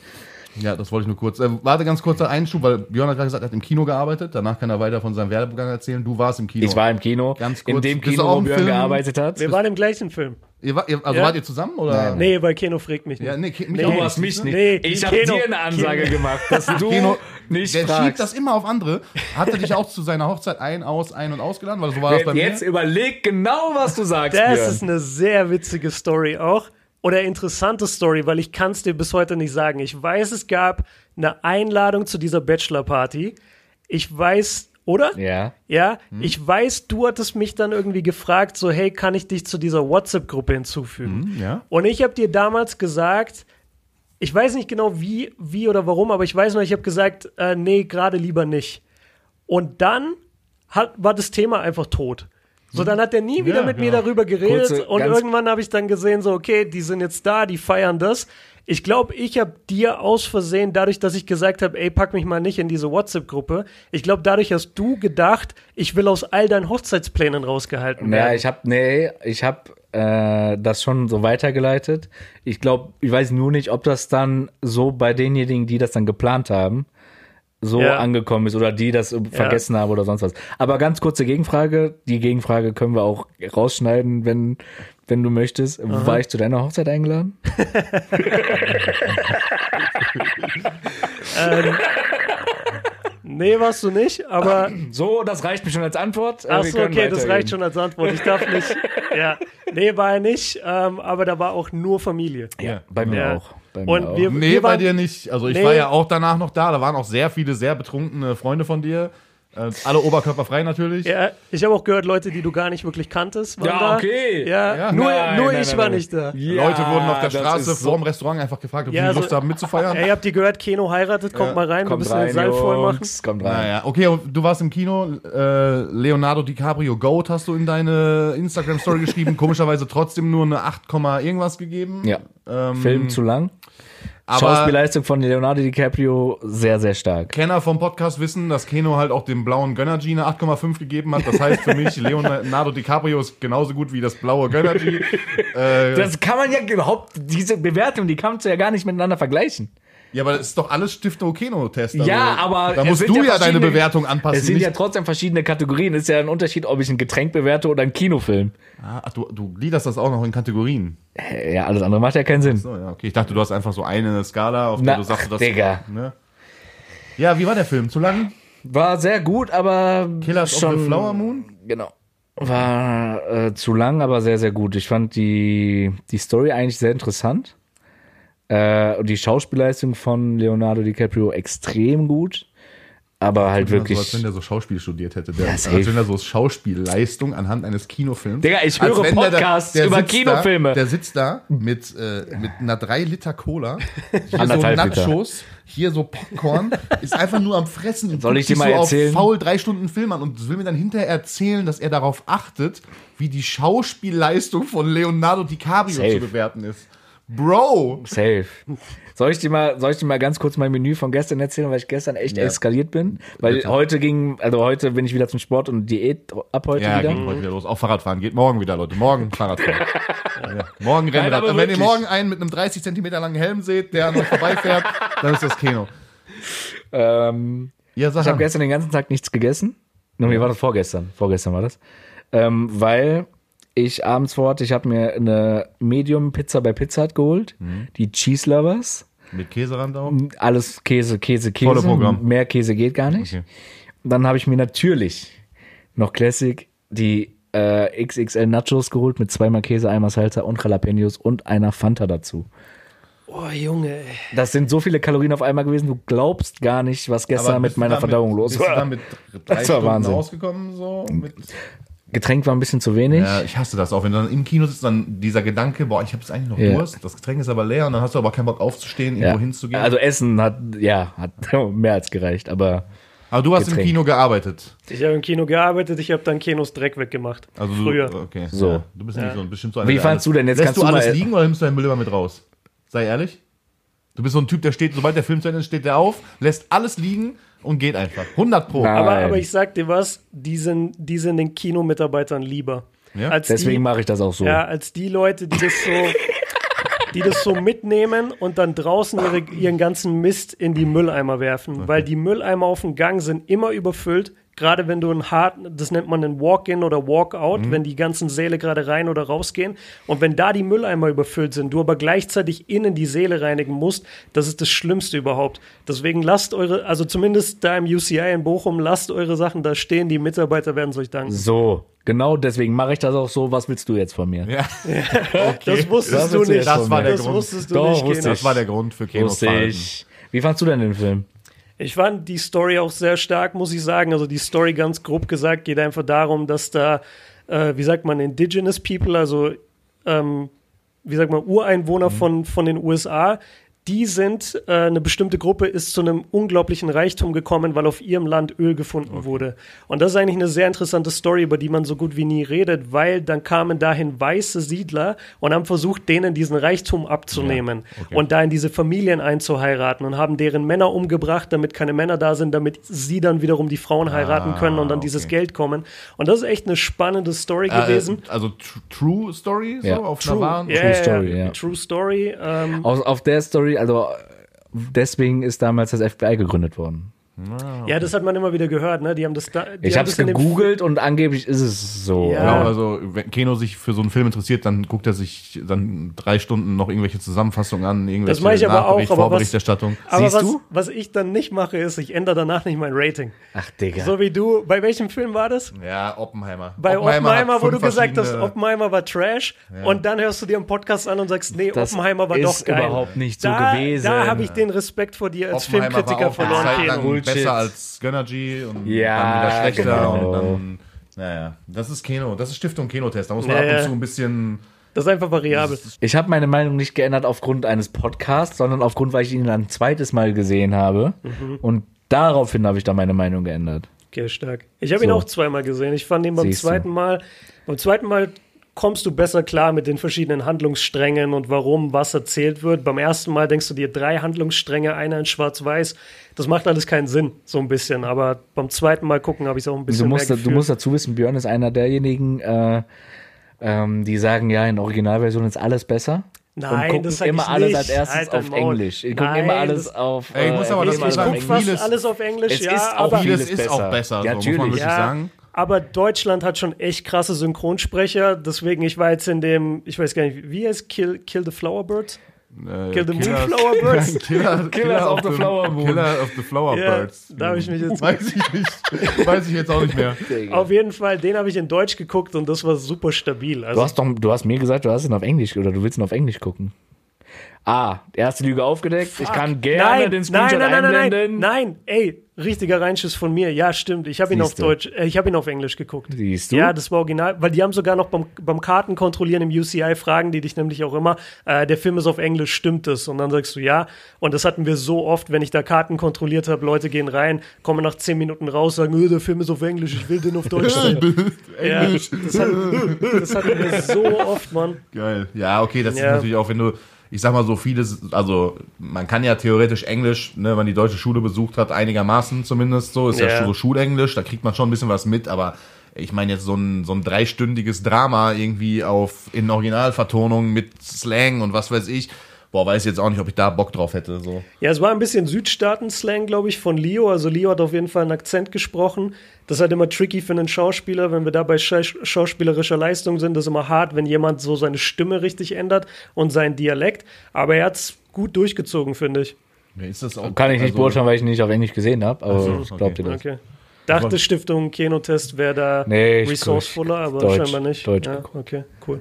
Ja, das wollte ich nur kurz. Äh, warte ganz kurzer Einschub, weil Björn hat gerade gesagt, er hat im Kino gearbeitet. Danach kann er weiter von seinem Werdegang erzählen. Du warst im Kino. Ich war im Kino, Ganz in kurz, dem bist du Kino, wo Björn Film? gearbeitet hat. wir waren im gleichen Film. Ihr, war, ihr, also Ja. wart ihr zusammen oder? Nee, bei Keno fragt mich nicht. Ja, nee, Ki- mich Nee. Du hast mich nicht. Nee, ich habe dir eine Ansage Kino- gemacht, dass *laughs* du Kino- nicht Der schiebt fragst. das immer auf andere. Hat er dich auch zu seiner Hochzeit ein, aus, ein und ausgeladen? Weil so war das bei mir. Jetzt überleg genau, was du sagst, Das Björn. ist eine sehr witzige Story auch. Oder interessante Story, weil ich kann es dir bis heute nicht sagen. Ich weiß, es gab eine Einladung zu dieser Bachelor-Party. Ich weiß, oder? ja. Ja, Hm. ich weiß, du hattest mich dann irgendwie gefragt, so, hey, kann ich dich zu dieser WhatsApp-Gruppe hinzufügen? Hm, ja. Und ich habe dir damals gesagt, ich weiß nicht genau wie, wie oder warum, aber ich weiß noch, ich habe gesagt, äh, nee, gerade lieber nicht. Und dann hat, war das Thema einfach tot. So, dann hat er nie wieder Ja, mit mir genau. darüber geredet Kurze, und irgendwann habe ich dann gesehen, so, okay, die sind jetzt da, die feiern das. Ich glaube, ich habe dir aus Versehen, dadurch, dass ich gesagt habe, ey, pack mich mal nicht in diese WhatsApp-Gruppe, ich glaube, dadurch hast du gedacht, ich will aus all deinen Hochzeitsplänen rausgehalten werden. Ja, ich habe nee, ich habe äh, das schon so weitergeleitet. Ich glaube, ich weiß nur nicht, ob das dann so bei denjenigen, die das dann geplant haben, so Ja. angekommen ist oder die das vergessen haben oder sonst was. Aber ganz kurze Gegenfrage. Die Gegenfrage können wir auch rausschneiden, wenn, wenn du möchtest. War ich zu deiner Hochzeit eingeladen? *laughs* *laughs* Nee, warst du nicht, aber So, das reicht mir schon als Antwort. Äh, Ach wir so, können okay, das reicht schon als Antwort. Ich darf nicht. *laughs* ja. Nee, war er nicht, ähm, aber da war auch nur Familie. Ja, bei mir Ja. auch. Bei mir Und auch. wir, Nee, wir bei waren, dir nicht. Also ich Nee. war ja auch danach noch da. Da waren auch sehr viele sehr betrunkene Freunde von dir. Äh, alle oberkörperfrei natürlich. Ja, ich habe auch gehört, Leute, die du gar nicht wirklich kanntest, waren Ja, da. okay. Ja, Ja. nur, Nein, nur nein, ich nein, war nein. nicht da. Ja, Leute wurden auf der Straße so- vorm Restaurant einfach gefragt, ob Ja, sie also- Lust haben mitzufeiern. Ey, habt ihr gehört, Keno heiratet? Kommt mal rein, wir Kommt müssen den rein, Saal voll machen. Kommt rein. Naja, okay, du warst im Kino. Äh, Leonardo DiCaprio Goat hast du in deine Instagram-Story geschrieben. *laughs* Komischerweise trotzdem nur eine 8, Komma irgendwas gegeben. Ja. Ähm, Film zu lang. Aber Schauspielleistung von Leonardo DiCaprio sehr, sehr stark. Kenner vom Podcast wissen, dass Keno halt auch dem blauen Gönnergy eine 8,5 gegeben hat. Das heißt für mich, *laughs* Leonardo DiCaprio ist genauso gut wie das blaue Gönnergy. äh, *laughs* Das kann man ja überhaupt, diese Bewertung, die kannst du ja gar nicht miteinander vergleichen. Ja, aber das ist doch alles Stiftung Keno-Test. Also, ja, aber. Da musst du ja deine verschiedene- Bewertung anpassen. Es sind ja trotzdem verschiedene Kategorien. Es ist ja ein Unterschied, ob ich ein Getränk bewerte oder einen Kinofilm. Ah, ach, du, du gliederst das auch noch in Kategorien. Ja, alles andere macht ja keinen Sinn. So, ja, okay. Ich dachte, du hast einfach so eine Skala, auf Na, der du sagst, dass Digga. Ne? Ja, wie war der Film? Zu lang? War sehr gut, aber. Killers schon, of the Flower Moon? Genau. War äh, zu lang, aber sehr, sehr gut. Ich fand die, die Story eigentlich sehr interessant. Äh, und die Schauspielleistung von Leonardo DiCaprio extrem gut. Aber halt So, wirklich. als wenn der so Schauspiel studiert hätte. Der, Ja, als wenn er so Schauspielleistung anhand eines Kinofilms. Digga, ich höre wenn der Podcasts der über Kinofilme. Da, der sitzt da mit, äh, mit einer 3 Liter Cola, *laughs* hier so. Nachos, hier so Popcorn, ist einfach nur am Fressen und Soll ich dir mal so erzählen? auf faul drei Stunden Film an und will mir dann hinterher erzählen, dass er darauf achtet, wie die Schauspielleistung von Leonardo DiCaprio Safe. zu bewerten ist. Bro! Safe. Soll ich dir mal, soll ich dir mal ganz kurz mein Menü von gestern erzählen, weil ich gestern echt Ja. eskaliert bin? Weil Bitte. heute ging, also heute bin ich wieder zum Sport und Diät ab heute Ja, wieder. geht heute wieder los. Auch Fahrradfahren. Geht morgen wieder, Leute. Morgen Fahrradfahren. *laughs* ja. Morgen Nein, Rennrad. aber Und wenn ihr wirklich. morgen einen mit einem 30 Zentimeter langen Helm seht, der an euch vorbeifährt, dann ist das Kino. Ähm, Ja, sag ich habe gestern den ganzen Tag nichts gegessen. Nee, war das vorgestern. Vorgestern war das. Ähm, weil ich abends vor Ort, ich habe mir eine Medium-Pizza bei Pizza Hut geholt. Mhm. Die Cheese Lovers. Mit Käserand auch? Alles Käse, Käse, Käse. Volle Programm. Mehr Käse geht gar nicht. Okay. Dann habe ich mir natürlich noch Classic die äh, XXL Nachos geholt mit zweimal Käse, einmal Salsa und Jalapenos und einer Fanta dazu. Oh, Junge. Das sind so viele Kalorien auf einmal gewesen, du glaubst gar nicht, was gestern mit meiner damit- Verdauung los Bist du war. damit drei Das war Stunden Wahnsinn. rausgekommen? So, mit, Getränk war ein bisschen zu wenig. Ja, ich hasse das auch. Wenn du dann im Kino sitzt, dann dieser Gedanke, boah, ich habe jetzt eigentlich noch Ja. Durst, das Getränk ist aber leer und dann hast du aber keinen Bock aufzustehen, irgendwo hinzugehen. Also Essen hat, ja, hat *laughs* mehr als gereicht, aber aber du hast Getränk. im Kino gearbeitet. Ich habe im Kino gearbeitet, ich habe dann Kinos Dreck weggemacht. Also du, Früher. Okay. So. Ja, du bist nicht so bestimmt so einer, Wie alles- du denn? Jetzt Lässt kannst du du alles mal- liegen oder nimmst du deinen Müll immer mit raus? Sei ehrlich. Du bist so ein Typ, der steht, sobald der Film zu Ende ist, steht der auf, lässt alles liegen und geht einfach. 100 pro. Aber, aber ich sag dir was, die sind, die sind den Kinomitarbeitern lieber. Ja? Als deswegen mache ich das auch so. Ja, als die Leute, die das so, die das so mitnehmen und dann draußen ihre, ihren ganzen Mist in die Mülleimer werfen. Weil die Mülleimer auf dem Gang sind immer überfüllt. Gerade wenn du ein hart, das nennt man ein Walk-in oder Walk-out, wenn die ganzen Säle gerade rein oder rausgehen. Und wenn da die Mülleimer überfüllt sind, du aber gleichzeitig innen die Säle reinigen musst, das ist das Schlimmste überhaupt. Deswegen lasst eure, also zumindest da im UCI in Bochum, lasst eure Sachen da stehen. Die Mitarbeiter werden es euch danken. So, genau deswegen mache ich das auch so. Was willst du jetzt von mir? Ja, *laughs* Das wusstest Das du nicht. Das war der das Grund. wusstest du Doch, nicht, das war der Grund für Verhalten. ich. Wie fandst du denn den Film? Ich fand die Story auch sehr stark, muss ich sagen. Also die Story ganz grob gesagt geht einfach darum, dass da, äh, wie sagt man, Indigenous People, also ähm, wie sagt man, Ureinwohner von, von den USA, die sind, äh, eine bestimmte Gruppe ist zu einem unglaublichen Reichtum gekommen, weil auf ihrem Land Öl gefunden wurde. Und das ist eigentlich eine sehr interessante Story, über die man so gut wie nie redet, weil dann kamen dahin weiße Siedler und haben versucht, denen diesen Reichtum abzunehmen und da in diese Familien einzuheiraten und haben deren Männer umgebracht, damit keine Männer da sind, damit sie dann wiederum die Frauen heiraten können und dann dieses okay. Geld kommen. Und das ist echt eine spannende Story gewesen. Äh, also tr True Story, so Ja. auf True, ja, True ja, Story, ja. ja. True Story. Ähm, Aus, auf der Story, also deswegen ist damals das FBI gegründet worden. Ja, das hat man immer wieder gehört, ne? Die haben das da. Die Ich haben habe es das gegoogelt und angeblich ist es so. Ja. Genau, also wenn Keno sich für so einen Film interessiert, dann guckt er sich dann drei Stunden noch irgendwelche Zusammenfassungen an, irgendwelche Das mache ich aber auch, aber was- Vorberichterstattung. Aber Siehst was, du? was ich dann nicht mache, ist, ich ändere danach nicht mein Rating. Ach, Digga. So wie du, bei welchem Film war das? Ja, Oppenheimer. Bei Oppenheimer, hat wo du gesagt hast, Oppenheimer war Trash und dann hörst du dir einen Podcast an und sagst, nee, Das Oppenheimer war ist doch geil. überhaupt nicht so da, gewesen. Da habe ich den Respekt vor dir als Oppenheimer Filmkritiker verloren, Keno. Besser als Gönnergy und Ja, dann wieder schlechter genau. und dann, naja, das ist Keno, das ist Stiftung Kenotest, da muss man Ja, ab und zu ein bisschen, Das ist einfach variabel. Ich habe meine Meinung nicht geändert aufgrund eines Podcasts, sondern aufgrund, weil ich ihn ein zweites Mal gesehen habe. Mhm. Und daraufhin habe ich da meine Meinung geändert. Okay, stark. Ich habe ihn So. auch zweimal gesehen. Ich fand ihn beim Siehst du. zweiten Mal, beim zweiten Mal kommst du besser klar mit den verschiedenen Handlungssträngen und warum was erzählt wird. Beim ersten Mal denkst du dir drei Handlungsstränge, einer in Schwarz-Weiß. Das macht alles keinen Sinn, so ein bisschen. Aber beim zweiten Mal gucken habe ich es auch ein bisschen Du musst, mehr du gefühlt. musst dazu wissen, Björn ist einer derjenigen, äh, ähm, die sagen, ja, in Originalversion ist alles besser. Nein, und gucken das sag immer ich alles nicht. als erstes dein auf Maul. Englisch. Gucken Nein, immer alles das- auf. Ey, ich muss aber äh, immer alles sagen, auf guck Englisch. fast vieles- alles auf Englisch. Es ja, ist auch aber, vieles vieles ist besser. auch besser, Ja, so, muss man natürlich. wirklich Ja, sagen. aber Deutschland hat schon echt krasse Synchronsprecher. Deswegen, ich war jetzt in dem, ich weiß gar nicht, wie heißt Kill, Kill the Flower Birds? Äh, Kill the Killers- Moonflower Birds. *laughs* Killer, Killer of the Flower Moon. Killer of the Flower Ja, Birds. da habe ich mich jetzt Weiß ich nicht. Weiß ich jetzt auch nicht mehr. Auf jeden Fall, den habe ich in Deutsch geguckt und das war super stabil. Also, Du hast doch, du hast mir gesagt, du hast ihn auf Englisch oder du willst ihn auf Englisch gucken. Ah, erste Lüge aufgedeckt. Ich kann gerne nein, den Screenshot nein, nein, nein, nein, einblenden. nein, ey, richtiger Reinschiss von mir. Ja, stimmt. Ich habe ihn auf. Deutsch, äh, ich habe ihn auf Englisch geguckt. Siehst du? Ja, das war original, weil die haben sogar noch beim, beim Kartenkontrollieren im UCI fragen die dich nämlich auch immer, äh, der Film ist auf Englisch, stimmt es? Und dann sagst du ja. Und das hatten wir so oft, wenn ich da Karten kontrolliert habe, Leute gehen rein, kommen nach zehn Minuten raus, sagen, "Äh, der Film ist auf Englisch, ich will den auf Deutsch *laughs* sehen. ja, das, hatten, das hatten wir so oft, Mann. Geil. Ja, okay, das Ja. ist natürlich auch, wenn du, ich sag mal so vieles, also man kann ja theoretisch Englisch, ne, wenn man die deutsche Schule besucht hat, einigermaßen zumindest so, ist ja, Ja. so Schulenglisch, da kriegt man schon ein bisschen was mit, aber ich meine jetzt so ein, so ein dreistündiges Drama irgendwie auf, in Originalvertonung mit Slang und was weiß ich, boah, weiß jetzt auch nicht, ob ich da Bock drauf hätte, so. Ja, es war ein bisschen Südstaaten-Slang, glaube ich, von Leo. Also Leo hat auf jeden Fall einen Akzent gesprochen. Das ist halt immer tricky für einen Schauspieler, wenn wir da bei scha schauspielerischer Leistung sind. Das ist immer hart, wenn jemand so seine Stimme richtig ändert und seinen Dialekt. Aber er hat es gut durchgezogen, finde ich. Ja, ist das auch, Kann ich nicht also- beurteilen, weil ich ihn nicht auf Englisch gesehen habe, aber so, ich glaube okay. dir das. Okay. Dachte Stiftung Kenotest wäre da Nee, ich- resourcefuler, aber Deutsch, scheinbar nicht. Deutsch ja, okay, cool.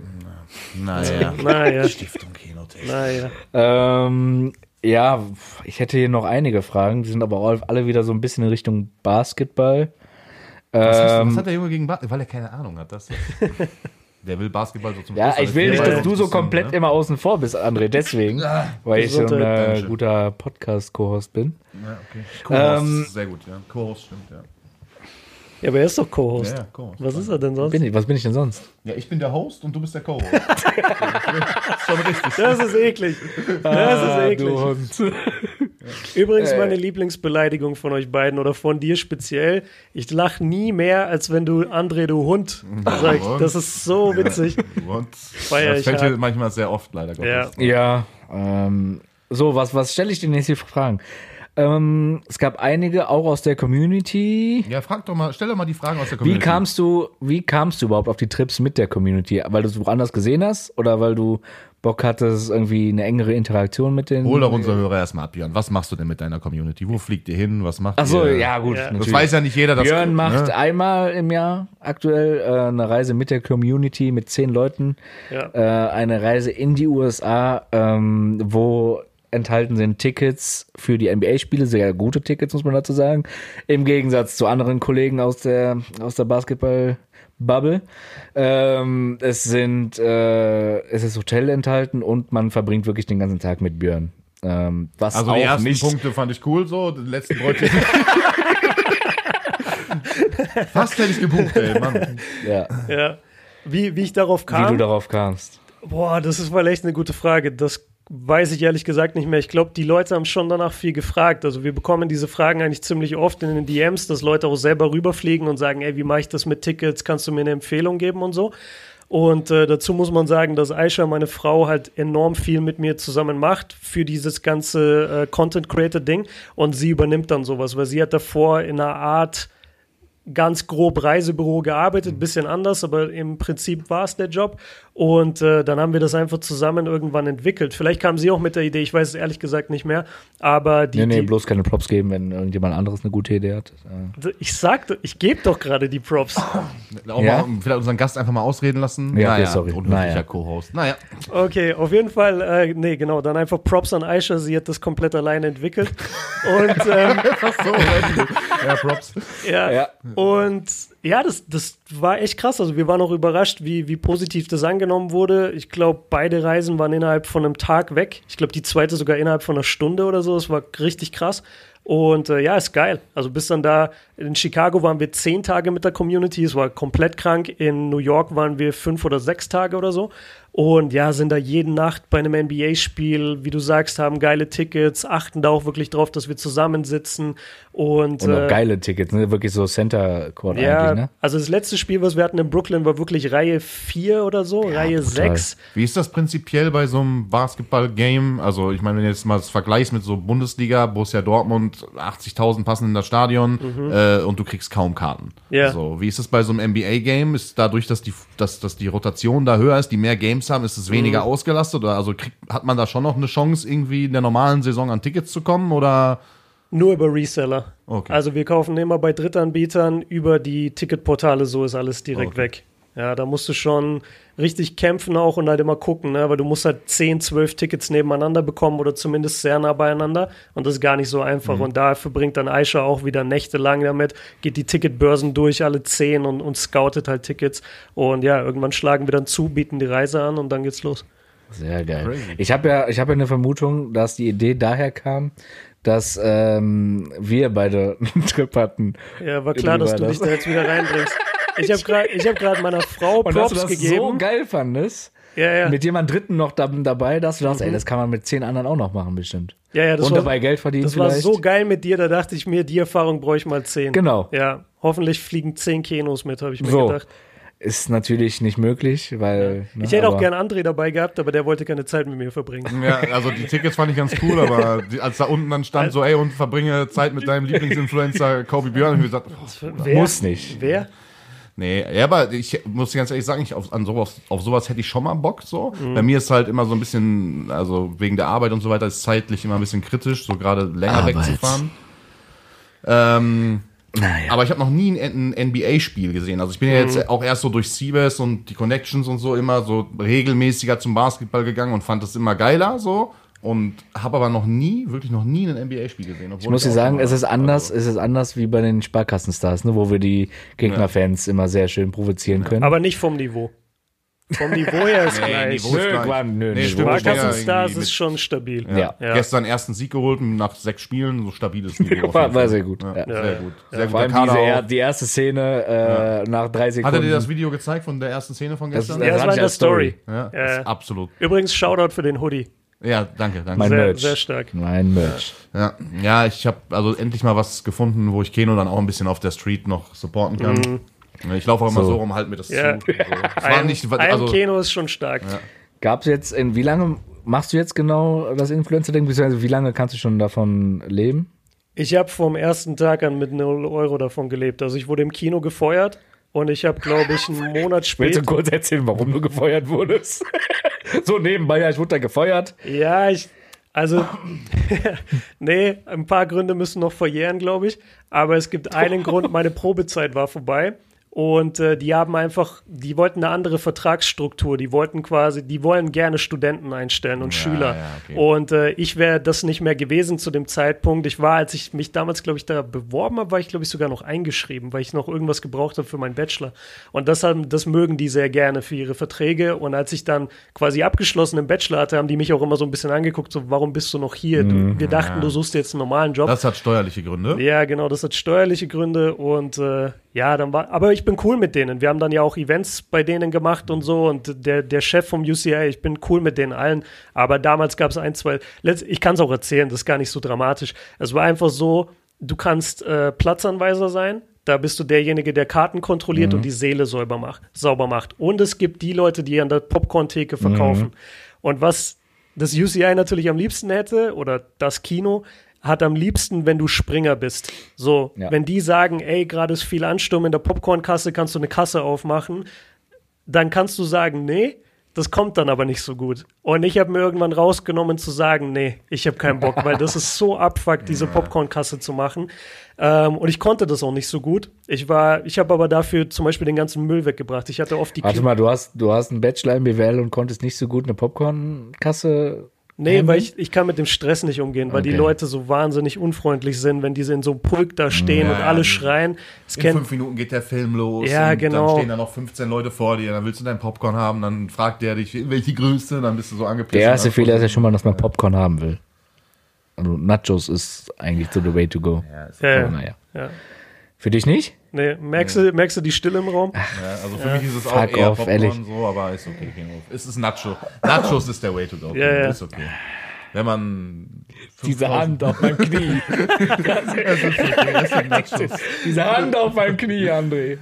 Naja. *laughs* Naja, Stiftung Naja. Ähm, ja, ich hätte hier noch einige Fragen, die sind aber auch alle wieder so ein bisschen in Richtung Basketball. Was, du, Ähm, was hat der Junge gegen Basketball? Weil er keine Ahnung hat. Das der *laughs* will Basketball so zum ja, Schluss, ich will nicht, dass du so komplett ne? immer außen vor bist, André. *laughs* Deswegen, weil ich so ein äh, guter Podcast-Co-Host bin. Ja, okay. Co-Host, Ähm, sehr gut, ja. Co-Host stimmt, ja. Ja, aber er ist doch Co-Host. Ja, ja, Co-Host. Was ist er denn sonst? Bin ich, was bin ich denn sonst? Ja, ich bin der Host und du bist der Co-Host. *laughs* Schon richtig. Das ist eklig. Das ist eklig. Ah, Hund. *laughs* Übrigens meine Lieblingsbeleidigung von euch beiden oder von dir speziell. Ich lache nie mehr, als wenn du André, du Hund sagst. Das ist so witzig. Feier das fällt dir manchmal sehr oft, leider Gottes. Ja. Ja, ähm, so, was, was stelle ich dir nächste Fragen? Ähm, es gab einige auch aus der Community. Ja, frag doch mal, stell doch mal die Fragen aus der Wie Community. kamst du, wie kamst du überhaupt auf die Trips mit der Community? Weil du es woanders gesehen hast oder weil du Bock hattest, irgendwie eine engere Interaktion mit den. Hol doch unsere Hörer erstmal ab, Björn. Was machst du denn mit deiner Community? Wo fliegt ihr hin? Was macht Ach so, ihr? ja gut. Ja. Das weiß ja nicht jeder. Das, Björn macht Ne? einmal im Jahr aktuell äh, eine Reise mit der Community mit zehn Leuten. Ja. Äh, eine Reise in die USA, ähm, wo enthalten sind Tickets für die NBA-Spiele, sehr gute Tickets, muss man dazu sagen. Im Gegensatz zu anderen Kollegen aus der, aus der Basketball-Bubble. Ähm, es sind, äh, es ist Hotel enthalten und man verbringt wirklich den ganzen Tag mit Björn. Ähm, was Also auch die ersten nicht, Punkte fand ich cool, so. Den letzten bräuchte ich. *laughs* Fast hätte ich gebucht, ey, Mann. ja, Ja. Wie, wie ich darauf wie kam? du darauf kamst. Boah, das ist mal echt eine gute Frage. Das weiß ich ehrlich gesagt nicht mehr. Ich glaube, die Leute haben schon danach viel gefragt. Also wir bekommen diese Fragen eigentlich ziemlich oft in den DMs, dass Leute auch selber rüberfliegen und sagen, ey, wie mache ich das mit Tickets? Kannst du mir eine Empfehlung geben und so? Und äh, dazu muss man sagen, dass Aisha, meine Frau, halt enorm viel mit mir zusammen macht für dieses ganze äh, Content Creator Ding. Und sie übernimmt dann sowas, weil sie hat davor in einer Art ganz grob Reisebüro gearbeitet, bisschen anders, aber im Prinzip war es der Job. Und äh, dann haben wir das einfach zusammen irgendwann entwickelt. Vielleicht kam sie auch mit der Idee, ich weiß es ehrlich gesagt nicht mehr, aber die, Nee, nee, die bloß keine Props geben, wenn irgendjemand anderes eine gute Idee hat. Äh, ich sagte, ich gebe doch gerade die Props. Auch Ja? mal, vielleicht unseren Gast einfach mal ausreden lassen. Ja, okay, naja, sorry. unhöflicher Naja. Co-Host. Naja. Okay, auf jeden Fall, äh, nee, genau, dann einfach Props an Aisha, sie hat das komplett alleine entwickelt. Und ähm, *laughs* so, ja, Props. Ja. Ja. Und ja, das, das war echt krass. Also wir waren auch überrascht, wie, wie positiv das angenommen wurde. Ich glaube, beide Reisen waren innerhalb von einem Tag weg. Ich glaube, die zweite sogar innerhalb von einer Stunde oder so. Das war richtig krass. Und äh, ja, ist geil. Also bis dann da in Chicago waren wir zehn Tage mit der Community. Es war komplett krank. In New York waren wir fünf oder sechs Tage oder so. Und ja, sind da jede Nacht bei einem NBA-Spiel, wie du sagst, haben geile Tickets, achten da auch wirklich drauf, dass wir zusammensitzen. Und, Und auch äh, geile Tickets, ne? Wirklich so Center Court ja, eigentlich, ne? also das letzte Spiel, was wir hatten in Brooklyn, war wirklich Reihe 4 oder so, Reihe brutal. 6. Wie ist das prinzipiell bei so einem Basketball-Game? Also, ich meine, wenn du jetzt mal das vergleichst mit so Bundesliga, Borussia Dortmund, 80.000 passen in das Stadion äh, und du kriegst kaum Karten. Mhm. Ja. So, wie ist es bei so einem NBA-Game? Ist dadurch, dass die, dass, dass die Rotation da höher ist, die mehr Games haben, ist es weniger Mhm. ausgelastet? Oder also kriegt, hat man da schon noch eine Chance, irgendwie in der normalen Saison an Tickets zu kommen? Oder Nur über Reseller. Okay. Also wir kaufen immer bei Drittanbietern über die Ticketportale, so ist alles direkt Okay. weg. Ja, da musst du schon richtig kämpfen auch und halt immer gucken, ne? weil du musst halt 10, 12 Tickets nebeneinander bekommen oder zumindest sehr nah beieinander und das ist gar nicht so einfach Mhm. und dafür bringt dann Aisha auch wieder nächtelang damit, geht die Ticketbörsen durch, alle 10 und, und scoutet halt Tickets und ja, irgendwann schlagen wir dann zu, bieten die Reise an und dann geht's los. Sehr geil. Ich habe ja, ich habe ja eine Vermutung, dass die Idee daher kam, dass ähm, wir beide einen *laughs* Trip hatten. Ja, war klar, dass du das. dich da jetzt wieder reinbringst. *laughs* Ich habe gerade hab grad meiner Frau Und dass Props du das gegeben. so geil fandest, ja, ja. mit jemand Dritten noch da, dabei, dass du dachtest, ey, das kann man mit zehn anderen auch noch machen, bestimmt. ja, ja, das Und war, dabei Geld verdienen das war vielleicht. so geil mit dir, da dachte ich mir, die Erfahrung bräuchte ich mal zehn. Genau. Ja, hoffentlich fliegen zehn Kinos mit, habe ich mir So. gedacht. Ist natürlich nicht möglich, weil. ne, Ich hätte auch gern André dabei gehabt, aber der wollte keine Zeit mit mir verbringen. Ja, also die Tickets fand ich ganz cool, aber die, als da unten dann stand so, ey, und verbringe Zeit mit deinem *laughs* Lieblingsinfluencer Kobe Björn, hab ich gesagt, oh, Wer? Muss nicht. Wer? Nee, ja, aber ich muss ganz ehrlich sagen, ich auf, an sowas, auf sowas hätte ich schon mal Bock, so. Mhm. Bei mir ist halt immer so ein bisschen, also wegen der Arbeit und so weiter, ist zeitlich immer ein bisschen kritisch, so gerade länger Arbeit. wegzufahren. Ähm, Naja. aber ich habe noch nie ein, ein NBA-Spiel gesehen. Also ich bin ja jetzt auch erst so durch Siebes und die Connections und so immer so regelmäßiger zum Basketball gegangen und fand das immer geiler so. Und habe aber noch nie, wirklich noch nie ein NBA-Spiel gesehen. Ich muss dir sagen, es ist anders, es ist anders wie bei den Sparkassenstars, ne, wo wir die Gegnerfans immer sehr schön provozieren können. Aber nicht vom Niveau. Vom Niveau her ist Nee, gleich. Niveau ist Nö, gleich. Nö, Nee, Niveau Sparkassenstars ist schon stabil. Ja. Ja. Gestern ersten Sieg geholt nach sechs Spielen, so stabiles *laughs* Niveau. War- war sehr gut, Ja, ja. Sehr gut. Sehr Vor allem diese, er, die erste Szene äh, nach drei Sekunden. Hat er dir das Video gezeigt von der ersten Szene von Das gestern? ist- Ja, das war in der Story. ja, Ja. ist absolut. Übrigens, Shoutout für den Hoodie. Ja, danke, danke. Mein Sehr, Merch. sehr stark. Mein Merch. Ja, ja ich habe also endlich mal was gefunden, wo ich Keno dann auch ein bisschen auf der Street noch supporten kann. Ich laufe auch immer So. so rum, halt mir das Mhm. Ja. zu. So. Es war Ein, nicht, ein also, Keno ist schon stark. Gab's jetzt, in wie lange machst du jetzt genau das Influencer-Ding, beziehungsweise wie lange kannst du schon davon leben? Ich habe vom ersten Tag an mit 0 Euro davon gelebt. Also ich wurde im Kino gefeuert und ich habe, glaube ich, einen Monat Willst du später. kurz erzählen, warum du gefeuert wurdest? *laughs* *laughs* so nebenbei, ja, ich wurde da gefeuert. Ja, ich. Also, *laughs* nee, ein paar Gründe müssen noch verjähren, glaube ich. Aber es gibt einen Grund, meine Probezeit war vorbei. Und äh, die haben einfach, die wollten eine andere Vertragsstruktur. Die wollten quasi, die wollen gerne Studenten einstellen und Ja, Schüler. ja, okay. Und äh, ich wäre das nicht mehr gewesen zu dem Zeitpunkt. Ich war, als ich mich damals, glaube ich, da beworben habe, war ich, glaube ich, sogar noch eingeschrieben, weil ich noch irgendwas gebraucht habe für meinen Bachelor. Und das, haben, das mögen die sehr gerne für ihre Verträge. Und als ich dann quasi abgeschlossen im Bachelor hatte, haben die mich auch immer so ein bisschen angeguckt, so, warum bist du noch hier? Du, wir dachten, du suchst jetzt einen normalen Job. das hat steuerliche Gründe. Ja, genau, das hat steuerliche Gründe und äh, ja, dann war, aber ich bin cool mit denen. Wir haben dann ja auch Events bei denen gemacht und so und der, der Chef vom UCI, ich bin cool mit denen allen, aber damals gab es ein, zwei, letzt, ich kann es auch erzählen, das ist gar nicht so dramatisch. Es war einfach so, du kannst äh, Platzanweiser sein, da bist du derjenige, der Karten kontrolliert und die Seele sauber macht, sauber macht. Und es gibt die Leute, die an der Popcorn-Theke verkaufen. Und was das UCI natürlich am liebsten hätte, oder das Kino, hat am liebsten, wenn du Springer bist. So, Ja. wenn die sagen, ey, gerade ist viel Ansturm in der Popcornkasse, kannst du eine Kasse aufmachen, dann kannst du sagen, nee, das kommt dann aber nicht so gut. Und ich habe mir irgendwann rausgenommen zu sagen, nee, ich habe keinen Bock, weil das ist so *laughs* abfuck, diese Popcornkasse zu machen. Ähm, und ich konnte das auch nicht so gut. Ich war, ich habe aber dafür zum Beispiel den ganzen Müll weggebracht. Ich hatte oft die Warte Ki- mal, du hast, du hast einen Bachelor in BWL und konntest nicht so gut eine Popcornkasse. Nee, handeln? weil ich, ich kann mit dem Stress nicht umgehen, weil die Okay. Leute so wahnsinnig unfreundlich sind, wenn diese in so einem Pulk da stehen Ja, und alle die- schreien. Das In kennt, fünf Minuten geht der Film los. Ja, und genau. Dann stehen da noch 15 Leute vor dir. Dann willst du dein Popcorn haben. Dann fragt der dich, welche Größe. Dann bist du so angepisst. Der erste Fehler ist ja schon mal, dass man Popcorn haben will. Also Nachos ist eigentlich so the way to go. Ja, ist- ja, Aber ja. naja. Ja. Für dich nicht? Nee, merkst, du, merkst du die Stille im Raum? Ja, also für mich ist es Fuck auch eher off, Popcorn ehrlich. so, aber ist okay. King of. Es ist Nacho. Nachos ist der Way to go. Ja, ja. Ist okay. Wenn man Diese Hand auf meinem Knie. *laughs* Diese Hand auf meinem Knie, André.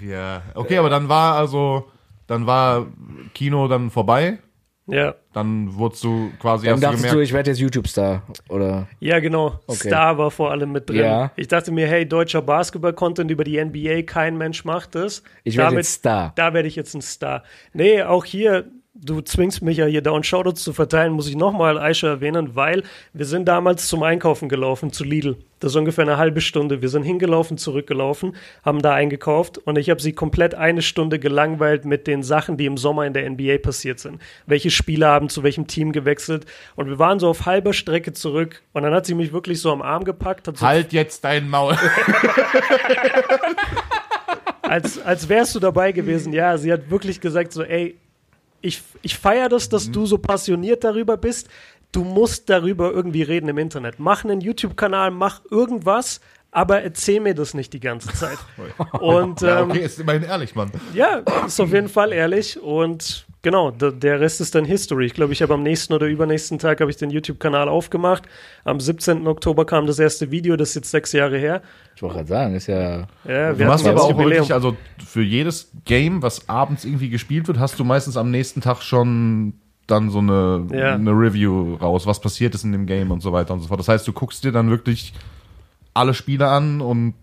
ja, okay, aber dann war also, dann war Kino dann vorbei. Ja. Dann wurdest du quasi Dann du dachtest du, gemerkt, ich werde jetzt YouTube-Star. Oder? Ja, genau. Okay. Star war vor allem mit drin. Ja. Ich dachte mir, hey, deutscher Basketball-Content über die NBA, kein Mensch macht das. Ich werde jetzt Star. Da werde ich jetzt ein Star. Nee, auch hier, du zwingst mich ja hier Down Shoutouts zu verteilen, muss ich nochmal Aisha erwähnen, weil wir sind damals zum Einkaufen gelaufen, zu Lidl. Das ist ungefähr eine halbe Stunde. Wir sind hingelaufen, zurückgelaufen, haben da eingekauft und ich habe sie komplett eine Stunde gelangweilt mit den Sachen, die im Sommer in der NBA passiert sind. Welche Spieler haben zu welchem Team gewechselt und wir waren so auf halber Strecke zurück und dann hat sie mich wirklich so am Arm gepackt, hat so halt jetzt dein Maul. *laughs* als, als wärst du dabei gewesen. Ja, sie hat wirklich gesagt so, ey, ich, ich feiere das, dass du so passioniert darüber bist. Du musst darüber irgendwie reden im Internet. Mach einen YouTube-Kanal, mach irgendwas, aber erzähl mir das nicht die ganze Zeit. *laughs* Und ja, ähm, okay, ist immerhin ehrlich, Mann. ja, ist auf jeden Fall ehrlich. Und genau, der, Rest ist dann History. Ich glaube, ich habe am nächsten oder übernächsten Tag habe ich den YouTube-Kanal aufgemacht. Am 17. Oktober kam das erste Video, das ist jetzt sechs Jahre her. Ich wollte gerade sagen, ist ja. Ja, Du wir hast aber auch wirklich, also für jedes Game, was abends irgendwie gespielt wird, hast du meistens am nächsten Tag schon dann so eine, Ja. eine Review raus, was passiert ist in dem Game und so weiter und so fort. Das heißt, du guckst dir dann wirklich alle Spiele an und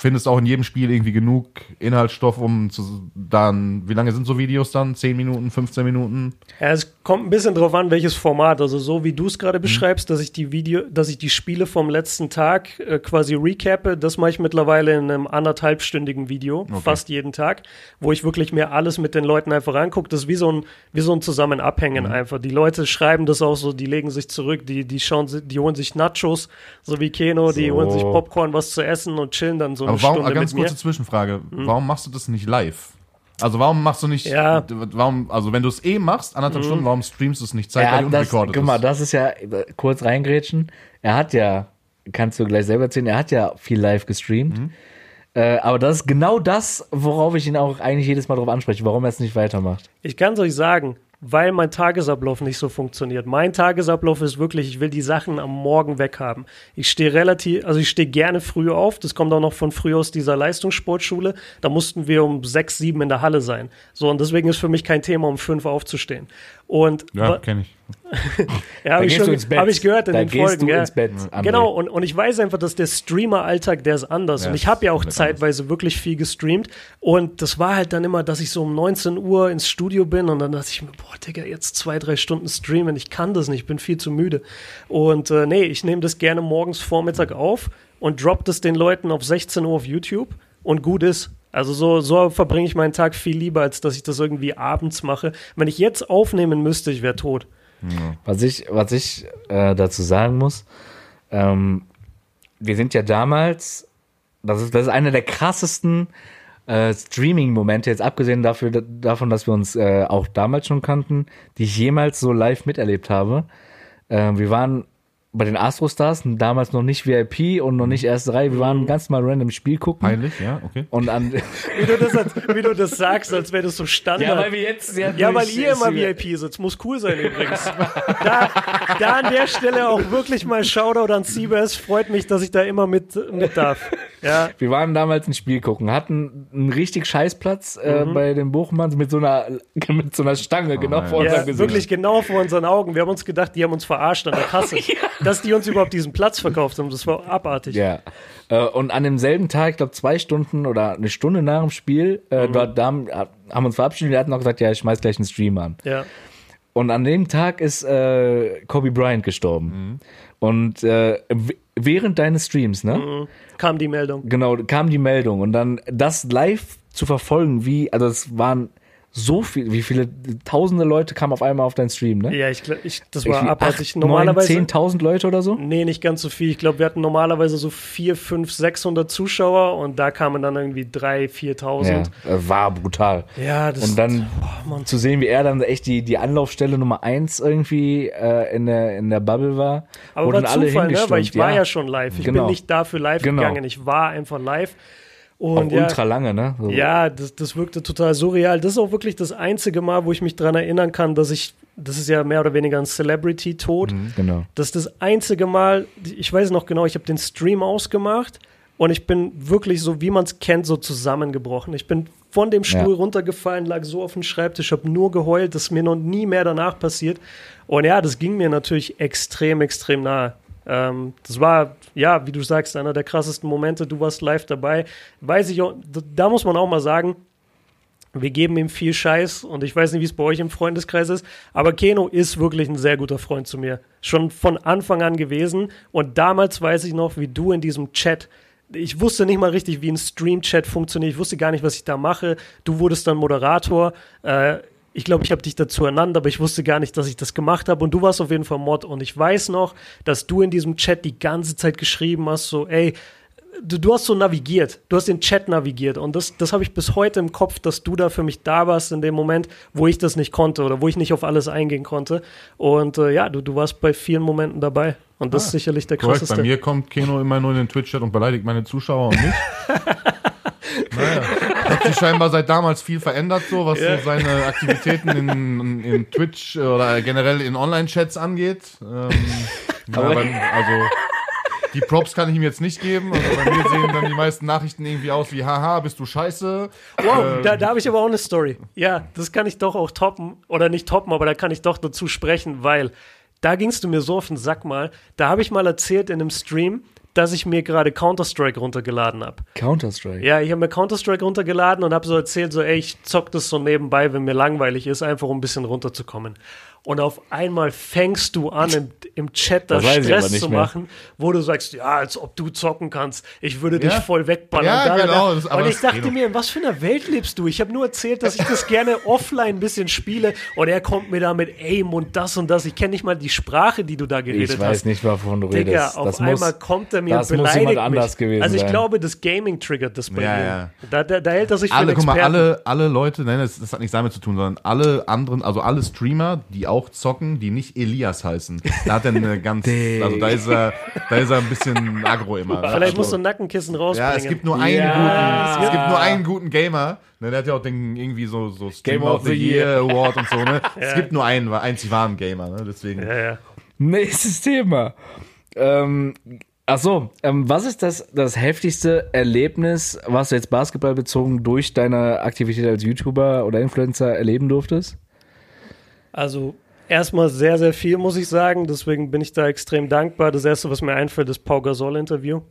findest auch in jedem Spiel irgendwie genug Inhaltsstoff, um zu, dann, wie lange sind so Videos dann? 10 Minuten, 15 Minuten? Ja, es kommt ein bisschen drauf an, welches Format. Also so wie du es Mhm. gerade beschreibst, dass ich die Video, dass ich die Spiele vom letzten Tag äh, quasi recappe, das mache ich mittlerweile in einem anderthalbstündigen Video, fast jeden Tag, wo ich wirklich mir alles mit den Leuten einfach angucke. Das ist wie so ein, wie so ein Zusammenabhängen Mhm. einfach. Die Leute schreiben das auch so, die legen sich zurück, die, die schauen, die holen sich Nachos, so wie Keno, die So. holen sich Popcorn, was zu essen und chillen dann so Aber warum, Stunde ganz mit mir. Mhm. kurze Zwischenfrage, warum machst du das nicht live? Also warum machst du nicht, Ja. warum, also wenn du es eh machst, anderthalb Stunden, warum streamst du es nicht zeitgleich hat und das, recordest guck mal, das ist ja, kurz reingrätschen, er hat ja, kannst du gleich selber erzählen, er hat ja viel live gestreamt. Mhm. Äh, aber das ist genau das, worauf ich ihn auch eigentlich jedes Mal drauf anspreche, warum er es nicht weitermacht. Ich kann es euch sagen, weil mein Tagesablauf nicht so funktioniert. Mein Tagesablauf ist wirklich, ich will die Sachen am Morgen weghaben. Ich stehe relativ, also ich stehe gerne früh auf. Das kommt auch noch von früh aus dieser Leistungssportschule. Da mussten wir um sechs, sieben in der Halle sein. So, und deswegen ist für mich kein Thema, um fünf aufzustehen. Und Ja, kenne ich. *laughs* ja, habe ich, schon- hab ich gehört in da den gehst Folgen. du ja. ins Bett. Genau, und, und ich weiß einfach, dass der Streamer-Alltag, der ist anders. Ja, und ich habe ja auch zeitweise wirklich viel gestreamt. Und das war halt dann immer, dass ich so um 19 Uhr ins Studio bin und dann dachte ich mir, boah, Digga, jetzt zwei, drei Stunden streamen, ich kann das nicht, ich bin viel zu müde. Und äh, nee, ich nehme das gerne morgens Vormittag auf und drop das den Leuten auf 16 Uhr auf YouTube und gut ist. Also so, so verbringe ich meinen Tag viel lieber, als dass ich das irgendwie abends mache. Wenn ich jetzt aufnehmen müsste, ich wäre tot. Was ich, was ich äh, dazu sagen muss, ähm, wir sind ja damals, das ist, das ist einer der krassesten äh, Streaming-Momente, jetzt abgesehen dafür, davon, dass wir uns äh, auch damals schon kannten, die ich jemals so live miterlebt habe. Äh, wir waren bei den Astrostars, damals noch nicht VIP und noch nicht erste Reihe, wir waren ganz mal random Spiel gucken. Peinlich, ja, okay. Und an, *laughs* Wie du das, als, wie du das sagst, als wäre das so Standard. wir jetzt Ja, weil ihr immer VIP sitzt. Muss cool sein übrigens. Da, da an der Stelle auch wirklich mal Shoutout an Siebers. Freut mich, dass ich da immer mit, mit darf. Ja, Wir waren damals ein Spiel gucken, hatten einen richtig Scheißplatz äh, Mhm. bei den Bochmanns mit so einer *laughs* mit so einer Stange genau nein. vor unserem ja Gesicht. wirklich genau vor unseren Augen. Wir haben uns gedacht, die haben uns verarscht an der Kasse. *laughs* Dass die uns überhaupt diesen Platz verkauft haben, das war abartig. Ja. Äh, und an demselben Tag, ich glaube zwei Stunden oder eine Stunde nach dem Spiel, äh, Mhm. dort haben, haben uns verabschiedet. Wir hatten noch gesagt, ja, ich schmeiß gleich einen Stream an. Ja. Und an dem Tag ist äh, Kobe Bryant gestorben. Mhm. Und äh, während deines Streams, ne? Mhm. Kam die Meldung. Genau, kam die Meldung und dann das live zu verfolgen, wie, also es waren so viel, wie viele tausende Leute kamen auf einmal auf deinen Stream, ne? Ja, ich, glaub- ich, das war abartig. Normalerweise. 10.000 Leute oder so? Nee, nicht ganz so viel. Ich glaube, wir hatten normalerweise so 4, 5, 600 Zuschauer und da kamen dann irgendwie 3, 4.000. Ja, war brutal. Ja, das Und dann oh, zu sehen, wie er dann echt die, die Anlaufstelle Nummer eins irgendwie äh, in, der, in der Bubble war. Aber war Zufall, ne? weil ich war ja schon live. Ich Genau. bin nicht dafür live Genau. gegangen, ich war einfach live. Auch Und ja, ultra lange, ne? So. ja das, das wirkte total surreal. Das ist auch wirklich das einzige Mal, wo ich mich dran erinnern kann, dass ich, das ist ja mehr oder weniger ein Celebrity-Tod. Genau. Das ist das einzige Mal, ich weiß noch genau, ich habe den Stream ausgemacht und ich bin wirklich so, wie man es kennt, so zusammengebrochen. Ich bin von dem Stuhl Ja. runtergefallen, lag so auf dem Schreibtisch, habe nur geheult, das ist mir noch nie mehr danach passiert. Und ja, das ging mir natürlich extrem, extrem nahe. Ähm, das war, ja, wie du sagst, einer der krassesten Momente. Du warst live dabei. Weiß ich da muss man auch mal sagen, wir geben ihm viel Scheiß und ich weiß nicht, wie es bei euch im Freundeskreis ist, aber Keno ist wirklich ein sehr guter Freund zu mir. Schon von Anfang an gewesen und damals weiß ich noch, wie du in diesem Chat, ich wusste nicht mal richtig, wie ein Stream-Chat funktioniert, ich wusste gar nicht, was ich da mache. Du wurdest dann Moderator. Äh, ich glaube, ich habe dich dazu ernannt, aber ich wusste gar nicht, dass ich das gemacht habe. Und du warst auf jeden Fall Mod. Und ich weiß noch, dass du in diesem Chat die ganze Zeit geschrieben hast, so, ey, du, du hast so navigiert, du hast den Chat navigiert und das, das habe ich bis heute im Kopf, dass du da für mich da warst in dem Moment, wo ich das nicht konnte oder wo ich nicht auf alles eingehen konnte. Und äh, ja, du, du warst bei vielen Momenten dabei und das ist sicherlich der Korrekt, krasseste. bei mir kommt Keno immer nur in den Twitch-Chat und beleidigt meine Zuschauer und mich. *laughs* naja, hat sich scheinbar seit damals viel verändert, so was Ja. so seine Aktivitäten in, in Twitch oder generell in Online-Chats angeht. Ähm, *laughs* ja, Aber- aber, also die Props kann ich ihm jetzt nicht geben. Also bei mir sehen dann die meisten Nachrichten irgendwie aus wie Haha, bist du scheiße. Wow, Ähm, da, da habe ich aber auch eine Story. Ja, das kann ich doch auch toppen oder nicht toppen, aber da kann ich doch dazu sprechen, weil da gingst du mir so auf den Sack mal. Da habe ich mal erzählt in einem Stream, dass ich mir gerade Counter-Strike runtergeladen habe. Counter-Strike. Ja, ich habe mir Counter-Strike runtergeladen und habe so erzählt, so, ey, ich zock das so nebenbei, wenn mir langweilig ist, einfach um ein bisschen runterzukommen. Und auf einmal fängst du an, im, im Chat da Stress zu mehr. machen, wo du sagst, ja, als ob du zocken kannst. Ich würde dich Ja. voll wegballern. Ja, genau, da. das- aber und ich dachte mir, in was für einer Welt lebst du? Ich habe nur erzählt, dass ich das gerne *laughs* offline ein bisschen spiele und er kommt mir da mit Aim und das und das. Ich kenne nicht mal die Sprache, die du da geredet Ich weiß hast. nicht, wovon du Digga, redest. auf das einmal muss, kommt er mir das und muss beleidigt jemand anders mich. gewesen Also ich sein. glaube, das Gaming triggert das bei Ja, ihm. ja. Da, da, da hält er sich für alle, einen guck mal, Experten. alle, alle Leute, nein, das, das hat nichts damit zu tun, sondern alle anderen, also alle Streamer, die auch zocken, die nicht Elias heißen. Da hat er eine *laughs* ganz, also da ist er, da ist er ein bisschen aggro immer. ne? *laughs* Vielleicht also, musst du ein Nackenkissen rausbringen. Ja, es gibt nur einen Ja. guten, es gibt nur einen guten Gamer. Ne, der hat ja auch den irgendwie so, so Streamer Game of of the Year Award und so, ne? *laughs* Es gibt nur einen, einzig wahren Gamer, ne? Deswegen. ja, ja. Nächstes Thema. Ähm, ach so, ähm, was ist das, das heftigste Erlebnis, was du jetzt basketballbezogen durch deine Aktivität als YouTuber oder Influencer erleben durftest? Also erstmal sehr, sehr viel, muss ich sagen. Deswegen bin ich da extrem dankbar. Das erste, was mir einfällt, ist Pau Gasol-Interview.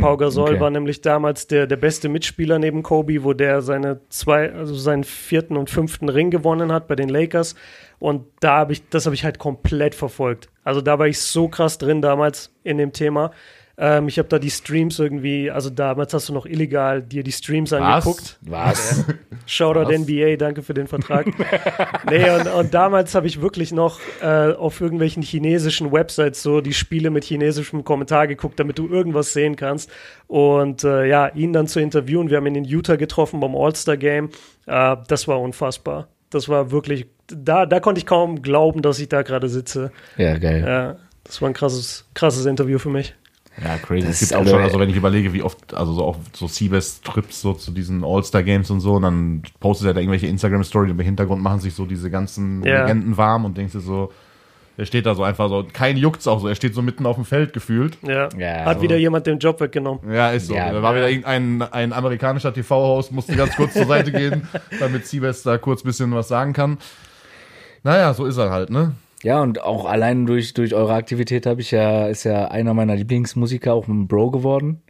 Pau Gasol okay. war nämlich damals der, der beste Mitspieler neben Kobe, wo der seine zwei, also seinen vierten und fünften Ring gewonnen hat bei den Lakers. Und da habe ich, das habe ich halt komplett verfolgt. Also da war ich so krass drin damals in dem Thema. Ähm, ich habe da die Streams irgendwie, also damals hast du noch illegal dir die Streams angeguckt. Was? Shoutout Was? NBA, danke für den Vertrag. *laughs* nee, und, und damals habe ich wirklich noch äh, auf irgendwelchen chinesischen Websites so die Spiele mit chinesischem Kommentar geguckt, damit du irgendwas sehen kannst. Und äh, ja, ihn dann zu interviewen. Wir haben ihn in Utah getroffen beim All-Star-Game. Äh, das war unfassbar. Das war wirklich, da, da konnte ich kaum glauben, dass ich da gerade sitze. ja, geil. Ja, das war ein krasses, krasses Interview für mich. Ja, crazy. Das Es gibt auch schon, also wenn ich überlege, wie oft, also so auch so Seabass-Trips so zu diesen All-Star-Games und so, und dann postet er da irgendwelche Instagram-Story und im Hintergrund machen sich so diese ganzen Ja. Legenden warm und denkst dir so, er steht da so einfach so, kein juckt's auch so, er steht so mitten auf dem Feld gefühlt. Ja, Ja, hat wieder jemand den Job weggenommen. Ja, ist so. Ja, da war wieder irgendein ein amerikanischer TV-Host, musste ganz kurz zur Seite gehen, *laughs* damit Seabass da kurz ein bisschen was sagen kann. Naja, so ist er halt, ne? Ja, und auch allein durch, durch eure Aktivität habe ich ja, ist ja einer meiner Lieblingsmusiker auch ein Bro geworden.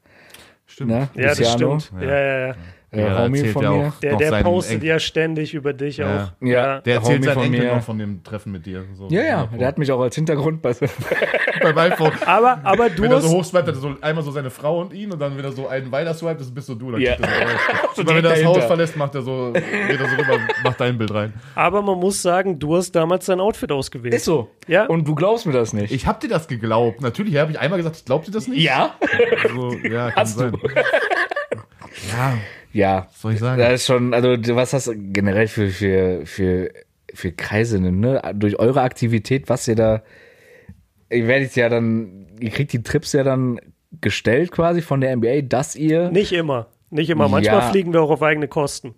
Stimmt. Ne? Ja, das stimmt. Ja, ja, ja. Äh, Ja, Homie erzählt von ja mir. auch Der, der postet Enkel. ja ständig über dich Ja. auch. Ja. Der erzählt Homie seinen von Enkel mir. noch von dem Treffen mit dir. So, Ja, ja, der hat mich auch als Hintergrund bei *laughs* beim iPhone. Aber, aber du Wenn er hast, so hat er so einmal so seine Frau und ihn und dann wieder so einen weiter swipet, das bist so du. Dann Ja. er *laughs* so wenn er das direkt Haus dahinter. verlässt, macht er so, geht er so rüber, macht dein Bild rein. aber man muss sagen, du hast damals dein Outfit ausgewählt. Ist so. Ja. Und du glaubst mir das nicht. Ich hab dir das geglaubt. Natürlich habe ich einmal gesagt, ich glaub dir das nicht. ja? So, ja, kann Hast sein. du. *laughs* Ja, Ja. was soll ich sagen? Das ist schon, also was hast du generell für, für, für, für Kreise, ne? Durch eure Aktivität, was ihr da, ihr werdet ja dann, ihr kriegt die Trips ja dann gestellt quasi von der NBA, dass ihr, Nicht immer. Nicht immer. Manchmal Ja. fliegen wir auch auf eigene Kosten.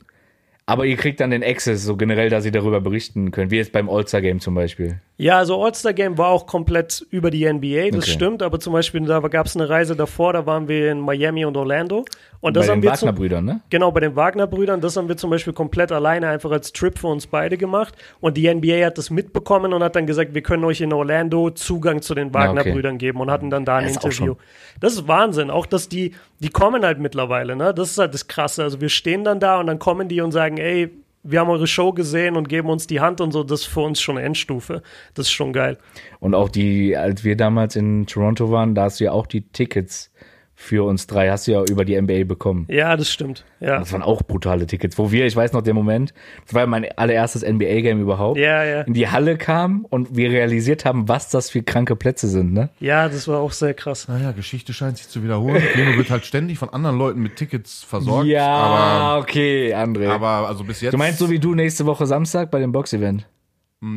aber ihr kriegt dann den Access, so generell, dass ihr darüber berichten könnt, wie jetzt beim All-Star-Game zum Beispiel. Ja, also All-Star Game war auch komplett über die NBA, das Okay. stimmt, aber zum Beispiel, da gab es eine Reise davor, da waren wir in Miami und Orlando. Und das Bei haben den Wagner-Brüdern, ne? Genau, bei den Wagner-Brüdern, das haben wir zum Beispiel komplett alleine einfach als Trip für uns beide gemacht. Und die NBA hat das mitbekommen und hat dann gesagt, wir können euch in Orlando Zugang zu den Wagner-Brüdern geben und hatten dann da ein Das Interview. Das ist Wahnsinn. Auch, dass die, die kommen halt mittlerweile, ne? Das ist halt das Krasse. Also wir stehen dann da und dann kommen die und sagen, ey, wir haben eure Show gesehen und geben uns die Hand und so. Das ist für uns schon Endstufe. Das ist schon geil. Und auch die, als wir damals in Toronto waren, da hast du ja auch die Tickets für uns drei, hast du ja über die NBA bekommen. Ja, das stimmt. Ja. Das waren auch brutale Tickets, wo wir, ich weiß noch den Moment, das war mein allererstes NBA-Game überhaupt, Ja, ja. in die Halle kamen und wir realisiert haben, was das für kranke Plätze sind, ne? Ja, das war auch sehr krass. naja, Geschichte scheint sich zu wiederholen. Keno wird halt ständig von anderen Leuten mit Tickets versorgt. ja, Aber, okay, André. aber also bis jetzt. du meinst so wie du nächste Woche Samstag bei dem Box-Event?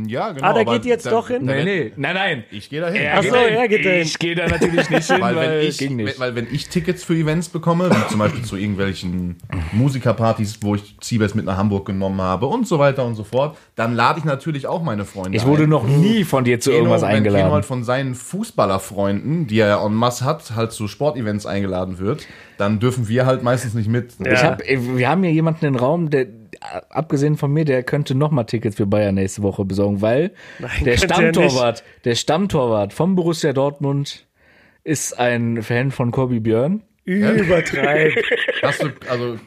Ja, genau. Ah, da geht jetzt doch hin? da- nee, nein, nein. Ich gehe da hin. Ach so, er geht dahin. Ich gehe da natürlich nicht *laughs* hin, Weil weil, wenn, ich, ging nicht. weil wenn ich Tickets für Events bekomme, wie zum Beispiel zu irgendwelchen Musikerpartys, wo ich Siebes mit nach Hamburg genommen habe und so weiter und so fort, dann lade ich natürlich auch meine Freunde ich wurde ein. noch nie von dir zu Keno, irgendwas wenn Keno eingeladen. halt von seinen Fußballerfreunden, die er ja en masse hat, halt zu Sportevents eingeladen wird, dann dürfen wir halt meistens nicht mit. Ja. Ich hab, ey, wir haben hier jemanden im Raum, der, abgesehen von mir, der könnte nochmal Tickets für Bayern nächste Woche besorgen, weil Nein, der er Stammtorwart, der Stammtorwart vom Borussia Dortmund ist ein Fan von Kobi Björn. Übertreib. *laughs* Hast du, also,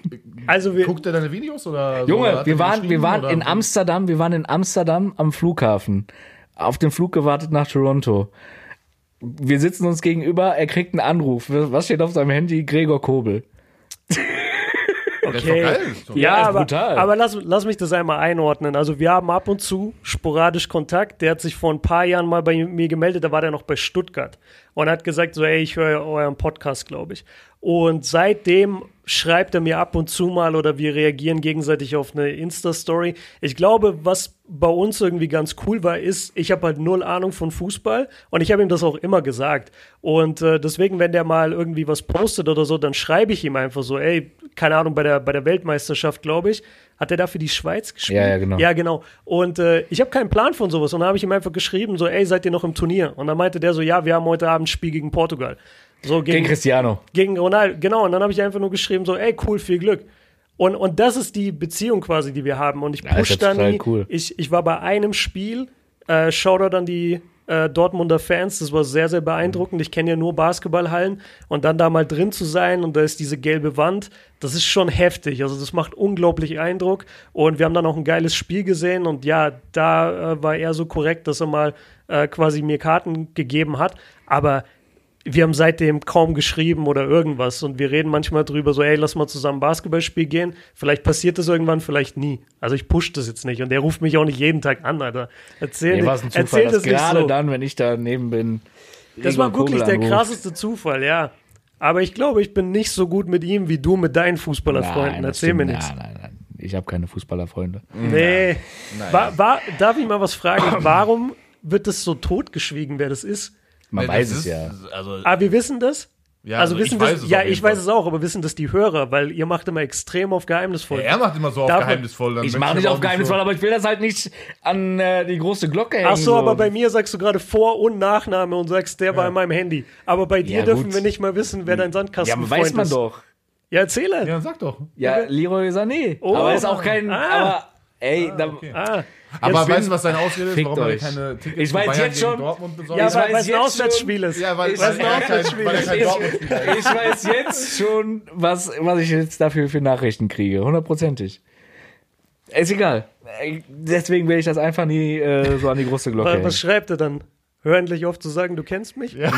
Also wir, guckt er deine Videos oder? so? Junge, er wir waren, wir waren in Amsterdam, wir waren in Amsterdam am Flughafen. Auf den Flug gewartet nach Toronto. Wir sitzen uns gegenüber, er kriegt einen Anruf. Was steht auf seinem Handy? Gregor Kobel. *laughs* Okay. doch Ja, ist aber, aber lass, lass mich das einmal einordnen. Also wir haben ab und zu sporadisch Kontakt. Der hat sich vor ein paar Jahren mal bei mir gemeldet, da war der noch bei Stuttgart und hat gesagt so, ey, ich höre euren Podcast, glaube ich. Und seitdem schreibt er mir ab und zu mal oder wir reagieren gegenseitig auf eine Insta-Story. Ich glaube, was bei uns irgendwie ganz cool war, ist, ich habe halt null Ahnung von Fußball und ich habe ihm das auch immer gesagt. Und äh, deswegen, wenn der mal irgendwie was postet oder so, dann schreibe ich ihm einfach so, ey, keine Ahnung, bei der, bei der Weltmeisterschaft, glaube ich, hat er da für die Schweiz gespielt? Ja, ja, genau. Ja, genau. Und äh, ich habe keinen Plan von sowas. Und dann habe ich ihm einfach geschrieben, so, ey, seid ihr noch im Turnier? Und dann meinte der so, ja, wir haben heute Abend ein Spiel gegen Portugal. So Gegen Cristiano. gegen Ronaldo, genau. Und dann habe ich einfach nur geschrieben, so, ey, cool, viel Glück. Und, und das ist die Beziehung quasi, die wir haben. Und ich Ja, ist push ja da total nie. cool. Ich, ich war bei einem Spiel, äh, Shoutout an die äh, Dortmunder Fans, das war sehr, sehr beeindruckend. Ich kenne ja nur Basketballhallen. Und dann da mal drin zu sein und da ist diese gelbe Wand, das ist schon heftig. Also das macht unglaublich Eindruck. Und wir haben dann auch ein geiles Spiel gesehen. Und ja, da äh, war er so korrekt, dass er mal äh, quasi mir Karten gegeben hat. Aber wir haben seitdem kaum geschrieben oder irgendwas und wir reden manchmal drüber so, ey, lass mal zusammen Basketballspiel gehen. Vielleicht passiert das irgendwann, vielleicht nie. Also ich push das jetzt nicht und der ruft mich auch nicht jeden Tag an, Alter. Erzähl, es ein Zufall, erzähl das nicht gerade so. dann, wenn ich daneben bin, das war wirklich der anruft. krasseste Zufall, ja. Aber ich glaube, ich bin nicht so gut mit ihm wie du mit deinen Fußballerfreunden. Nein, Erzähl mir nichts. Nein, nein, nein. Ich habe keine Fußballerfreunde. Nee. War, war, darf ich mal was fragen? Warum wird das so totgeschwiegen, wer das ist? Man Nee, weiß es ist- ja. Also, Ah, wir wissen das? ja, also, ich wissen weiß das, es ja, ich weiß es auch, aber wissen das die Hörer, weil ihr macht immer extrem auf geheimnisvoll. Er macht immer so auf Darf geheimnisvoll. dann Ich mache nicht auf auch geheimnisvoll, so- aber ich will das halt nicht an äh, die große Glocke hängen. Ach so, aber bei mir sagst du gerade Vor- und Nachname und sagst, der war in meinem Handy. Aber bei dir Ja, dürfen gut. wir nicht mal wissen, wer dein Ja, Sandkasten aber weiß man ist. doch. Ja, erzähle. Ja, sag doch. Ja, Leroy Sané. Oh. aber ist auch kein. Ah. Aber ey, da, Ah, Aber weißt du, was deine Ausrede ist, warum er euch. keine Tickets Ich weiß jetzt schon- Dortmund besorgt ja, Ich weil es ein Auswärtsspiel ist. Ja, weil, Ich- weil, weiß er kein, Auswärtsspiel. weil er kein Ich- ist. *laughs* ich weiß jetzt schon, was, was ich jetzt dafür für Nachrichten kriege. Hundertprozentig. Ist egal. Deswegen will ich das einfach nie äh, so an die große Glocke was schreibt er dann? Hör endlich auf zu sagen, du kennst mich? Nein,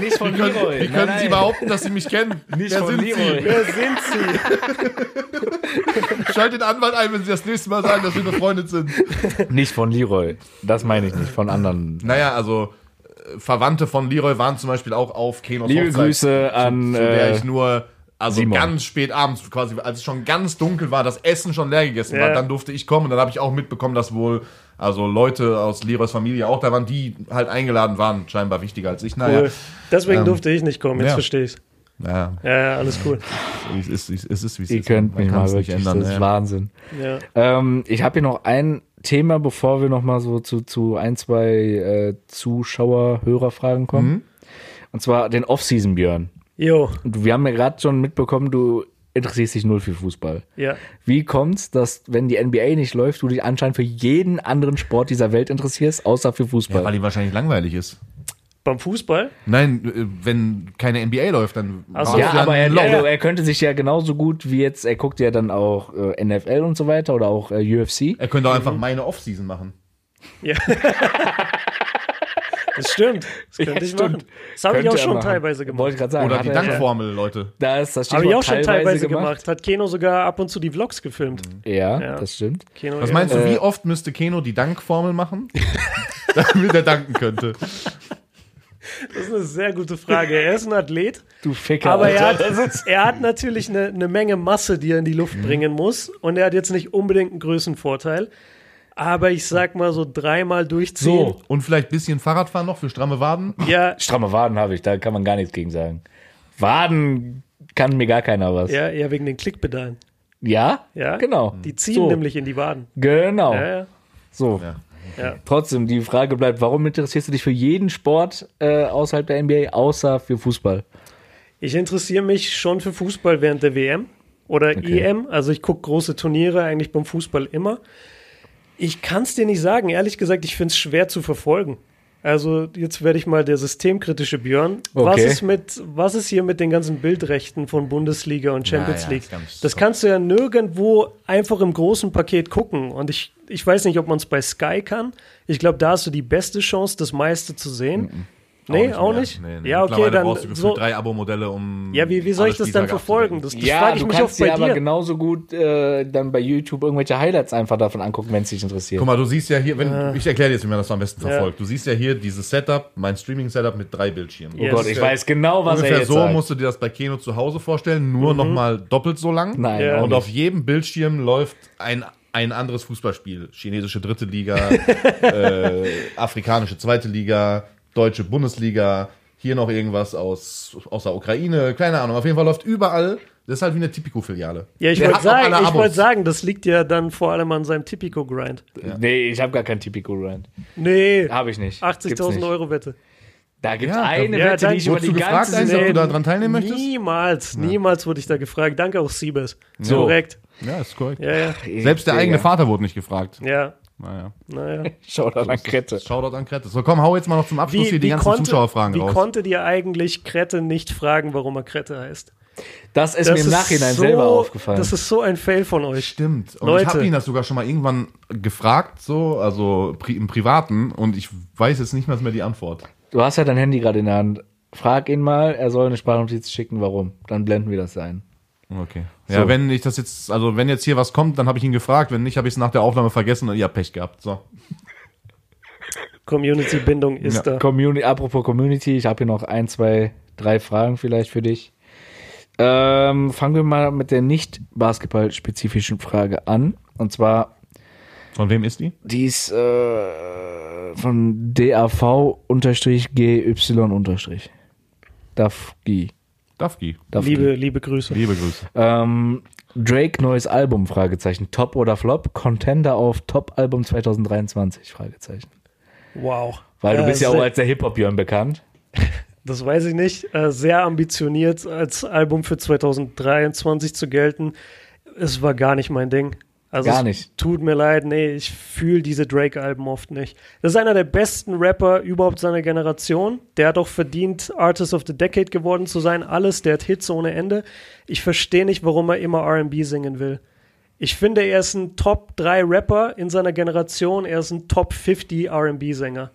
nicht von Wie können, Leroy. wie können nein, Sie nein. behaupten, dass Sie mich kennen? Nicht Wer von sind Leroy. Wer sind sie? *laughs* Sie? Schalt den Anwalt ein, wenn Sie das nächste Mal sagen, dass wir befreundet sind. Nicht von Leroy. Das meine ich nicht. Von anderen. Naja, also äh, Verwandte von Leroy waren zum Beispiel auch auf Kenos Liebe Hochzeit, Grüße an, zu, zu der äh, ich nur also Simon. ganz spät abends quasi, als es schon ganz dunkel war, das Essen schon leer gegessen Ja. war, dann durfte ich kommen und dann habe ich auch mitbekommen, dass wohl also Leute aus Leroys Familie auch da waren, die halt eingeladen waren, scheinbar wichtiger als ich. Naja, Cool. Deswegen durfte ich nicht kommen, jetzt ja. verstehe ich naja Ja, ja, alles cool. es ist, es ist, es ist wie es Ihr ist. könnt Man mich kann mal es wirklich. nicht ändern. das ist ja. Wahnsinn. Ja. Ähm, ich habe hier noch ein Thema, bevor wir noch mal so zu, zu ein, zwei äh, Zuschauer, Hörerfragen kommen. Mhm. Und zwar den Off-Season, Björn. Jo, Und wir haben ja gerade schon mitbekommen, du interessierst dich null für Fußball. ja. Wie kommt's, dass, wenn die NBA nicht läuft, du dich anscheinend für jeden anderen Sport dieser Welt interessierst, außer für Fußball? Ja, weil die wahrscheinlich langweilig ist. Beim Fußball? Nein, äh, wenn keine NBA läuft, dann Ach so. brauchst ja, aber er, also, er könnte sich ja genauso gut wie jetzt, er guckt ja dann auch äh, NFL und so weiter oder auch äh, UFC. er könnte auch einfach meine Offseason machen. Ja. *laughs* das stimmt. Das könnte Ja, ich stimmt. machen. Das habe ich auch schon machen. teilweise gemacht. Wollte gerade sagen. Oder hat die er. Dankformel, Leute. Da ist das Stichwort Habe ich auch schon teilweise gemacht. Hat Keno sogar ab und zu die Vlogs gefilmt. Ja, Ja. das stimmt. Keno, Was ja. meinst du, wie oft müsste Keno die Dankformel machen, *laughs* damit er danken könnte? Das ist eine sehr gute Frage. Er ist ein Athlet, Du Ficker. aber er hat, er hat natürlich eine, eine Menge Masse, die er in die Luft bringen muss. Und er hat jetzt nicht unbedingt einen Größenvorteil. Aber ich sag mal so dreimal durchziehen. So. Und vielleicht ein bisschen Fahrradfahren noch für stramme Waden? Ja, Stramme Waden habe ich, da kann man gar nichts gegen sagen. Waden kann mir gar keiner was. ja, ja, wegen den Klickpedalen. Ja? Ja, Genau. Die ziehen so. nämlich in die Waden. Genau. Ja, ja. So. Ja. Ja. Trotzdem, die Frage bleibt, warum interessierst du dich für jeden Sport äh, außerhalb der NBA, außer für Fußball? Ich interessiere mich schon für Fußball während der WM oder EM. Also ich gucke große Turniere eigentlich beim Fußball immer. Ich kann es dir nicht sagen. Ehrlich gesagt, ich finde es schwer zu verfolgen. Also jetzt werde ich mal der systemkritische Björn. Was Okay. ist mit, was ist hier mit den ganzen Bildrechten von Bundesliga und Champions Ja, ja, League? ganz- das kannst du ja nirgendwo einfach im großen Paket gucken. Und ich, ich weiß nicht, ob man es bei Sky kann. Ich glaube, da hast du die beste Chance, das meiste zu sehen. Nee, auch mehr. nicht? Nee, nee. Ja, okay, Mittlerweile dann brauchst du gefühlt so. drei Abo-Modelle, um. Ja, wie, wie soll ich das dann verfolgen? Das, das ja, frage ich du mich kannst auch bei dir aber dir. genauso gut äh, dann bei YouTube irgendwelche Highlights einfach davon angucken, wenn es dich interessiert. Guck mal, du siehst ja hier, wenn, Äh. ich erkläre dir jetzt, wie man das am besten verfolgt. Du siehst ja hier dieses Setup, mein Streaming-Setup mit drei Bildschirmen. oh Yes. Gott, ich weiß genau, was er Ungefähr jetzt so sagt. musst du dir das bei Keno zu Hause vorstellen, nur noch mal doppelt so lang. Nein, Ja. auch Und nicht. auf jedem Bildschirm läuft ein, ein anderes Fußballspiel. Chinesische dritte Liga, *laughs* äh, afrikanische zweite Liga, deutsche Bundesliga, hier noch irgendwas aus, aus der Ukraine, keine Ahnung. Auf jeden Fall läuft überall, das ist halt wie eine Tipico-Filiale. Ja, ich wollte sagen, ich wollte sagen, das liegt ja dann vor allem an seinem Tipico-Grind. Nee, ich habe gar kein Tipico Rand. Nee, Habe ich nicht. Gibt's 80.000 nicht. Euro Wette. Da gibt es Ja, eine ja, Wette, die ich über die du gefragt ganze eigentlich, ob du da dran teilnehmen möchtest? Niemals, niemals wurde ich da gefragt. Danke auch Siebes. So. Korrekt. Ja, ist korrekt. Ja, ja, Selbst der eigene Vater wurde nicht gefragt. ja. Naja. Naja. *laughs* Schau da an Krette. Shoutout an Krette. So, komm, hau jetzt mal noch zum Abschluss Wie, hier die wie, ganzen konnte, Zuschauerfragen wie raus. konnte dir eigentlich Krette nicht fragen, warum er Krette heißt? Das ist Das mir im ist Nachhinein so, selber aufgefallen. Das ist so ein Fail von euch. Stimmt. Und Leute. ich habe ihn das sogar schon mal irgendwann gefragt, so, also pri im Privaten, und ich weiß jetzt nicht mehr mehr die Antwort. du hast ja dein Handy gerade in der Hand. Frag ihn mal, er soll eine Sprachnotiz schicken, warum. Dann blenden wir das ein. Okay. Ja, So. wenn ich das jetzt, also wenn jetzt hier was kommt, dann habe ich ihn gefragt. Wenn nicht, habe ich es nach der Aufnahme vergessen und ihr habt Pech gehabt. So. Community-Bindung ist Ja, da. Community, apropos Community, ich habe hier noch ein, zwei, drei Fragen vielleicht für dich. Ähm, fangen wir mal mit der nicht basketball-spezifischen Frage an. Und zwar, Von wem ist die? die ist äh, von DAV-GY- Dafgi. Dafki. Dafgi. Liebe, liebe Grüße. Liebe Grüße. Ähm, Drake neues Album, Fragezeichen. Top oder Flop? Contender auf Top-Album 2023, Fragezeichen. Wow. Weil du Äh, bist ja auch als der Hip-Hop-Björn bekannt. *laughs* Das weiß ich nicht. Äh, sehr ambitioniert als Album für 2023 zu gelten. Es war gar nicht mein Ding. Also Gar nicht. Tut mir leid, nee, ich fühle diese Drake-Alben oft nicht. Das ist einer der besten Rapper überhaupt seiner Generation. Der hat auch verdient, Artist of the Decade geworden zu sein. Alles, der hat Hits ohne Ende. Ich verstehe nicht, warum er immer RB singen will. Ich finde, er ist ein Top 3 Rapper in seiner Generation. Er ist ein Top 50 RB-Sänger.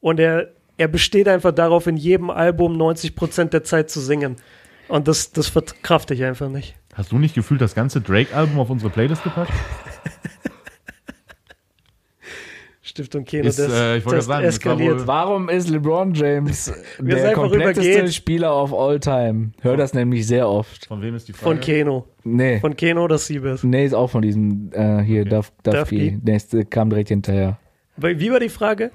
Und er, er besteht einfach darauf, in jedem Album 90% der Zeit zu singen. Und das, das verkrafte ich einfach nicht. Hast du nicht gefühlt das ganze Drake-Album auf unsere Playlist gepackt? Stiftung Keno, Ist, äh, ich wollte das sagen, das war eskaliert. wohl- Warum ist LeBron James *laughs* der kompletteste übergeht. Spieler of all time? Hör das nämlich sehr oft. Von wem ist die Frage? Von Keno. Nee. Von Keno oder Siebes. nee, ist auch von diesem äh, hier, Duff, Duffy. Duffy. Nächste kam direkt hinterher. Wie war die Frage?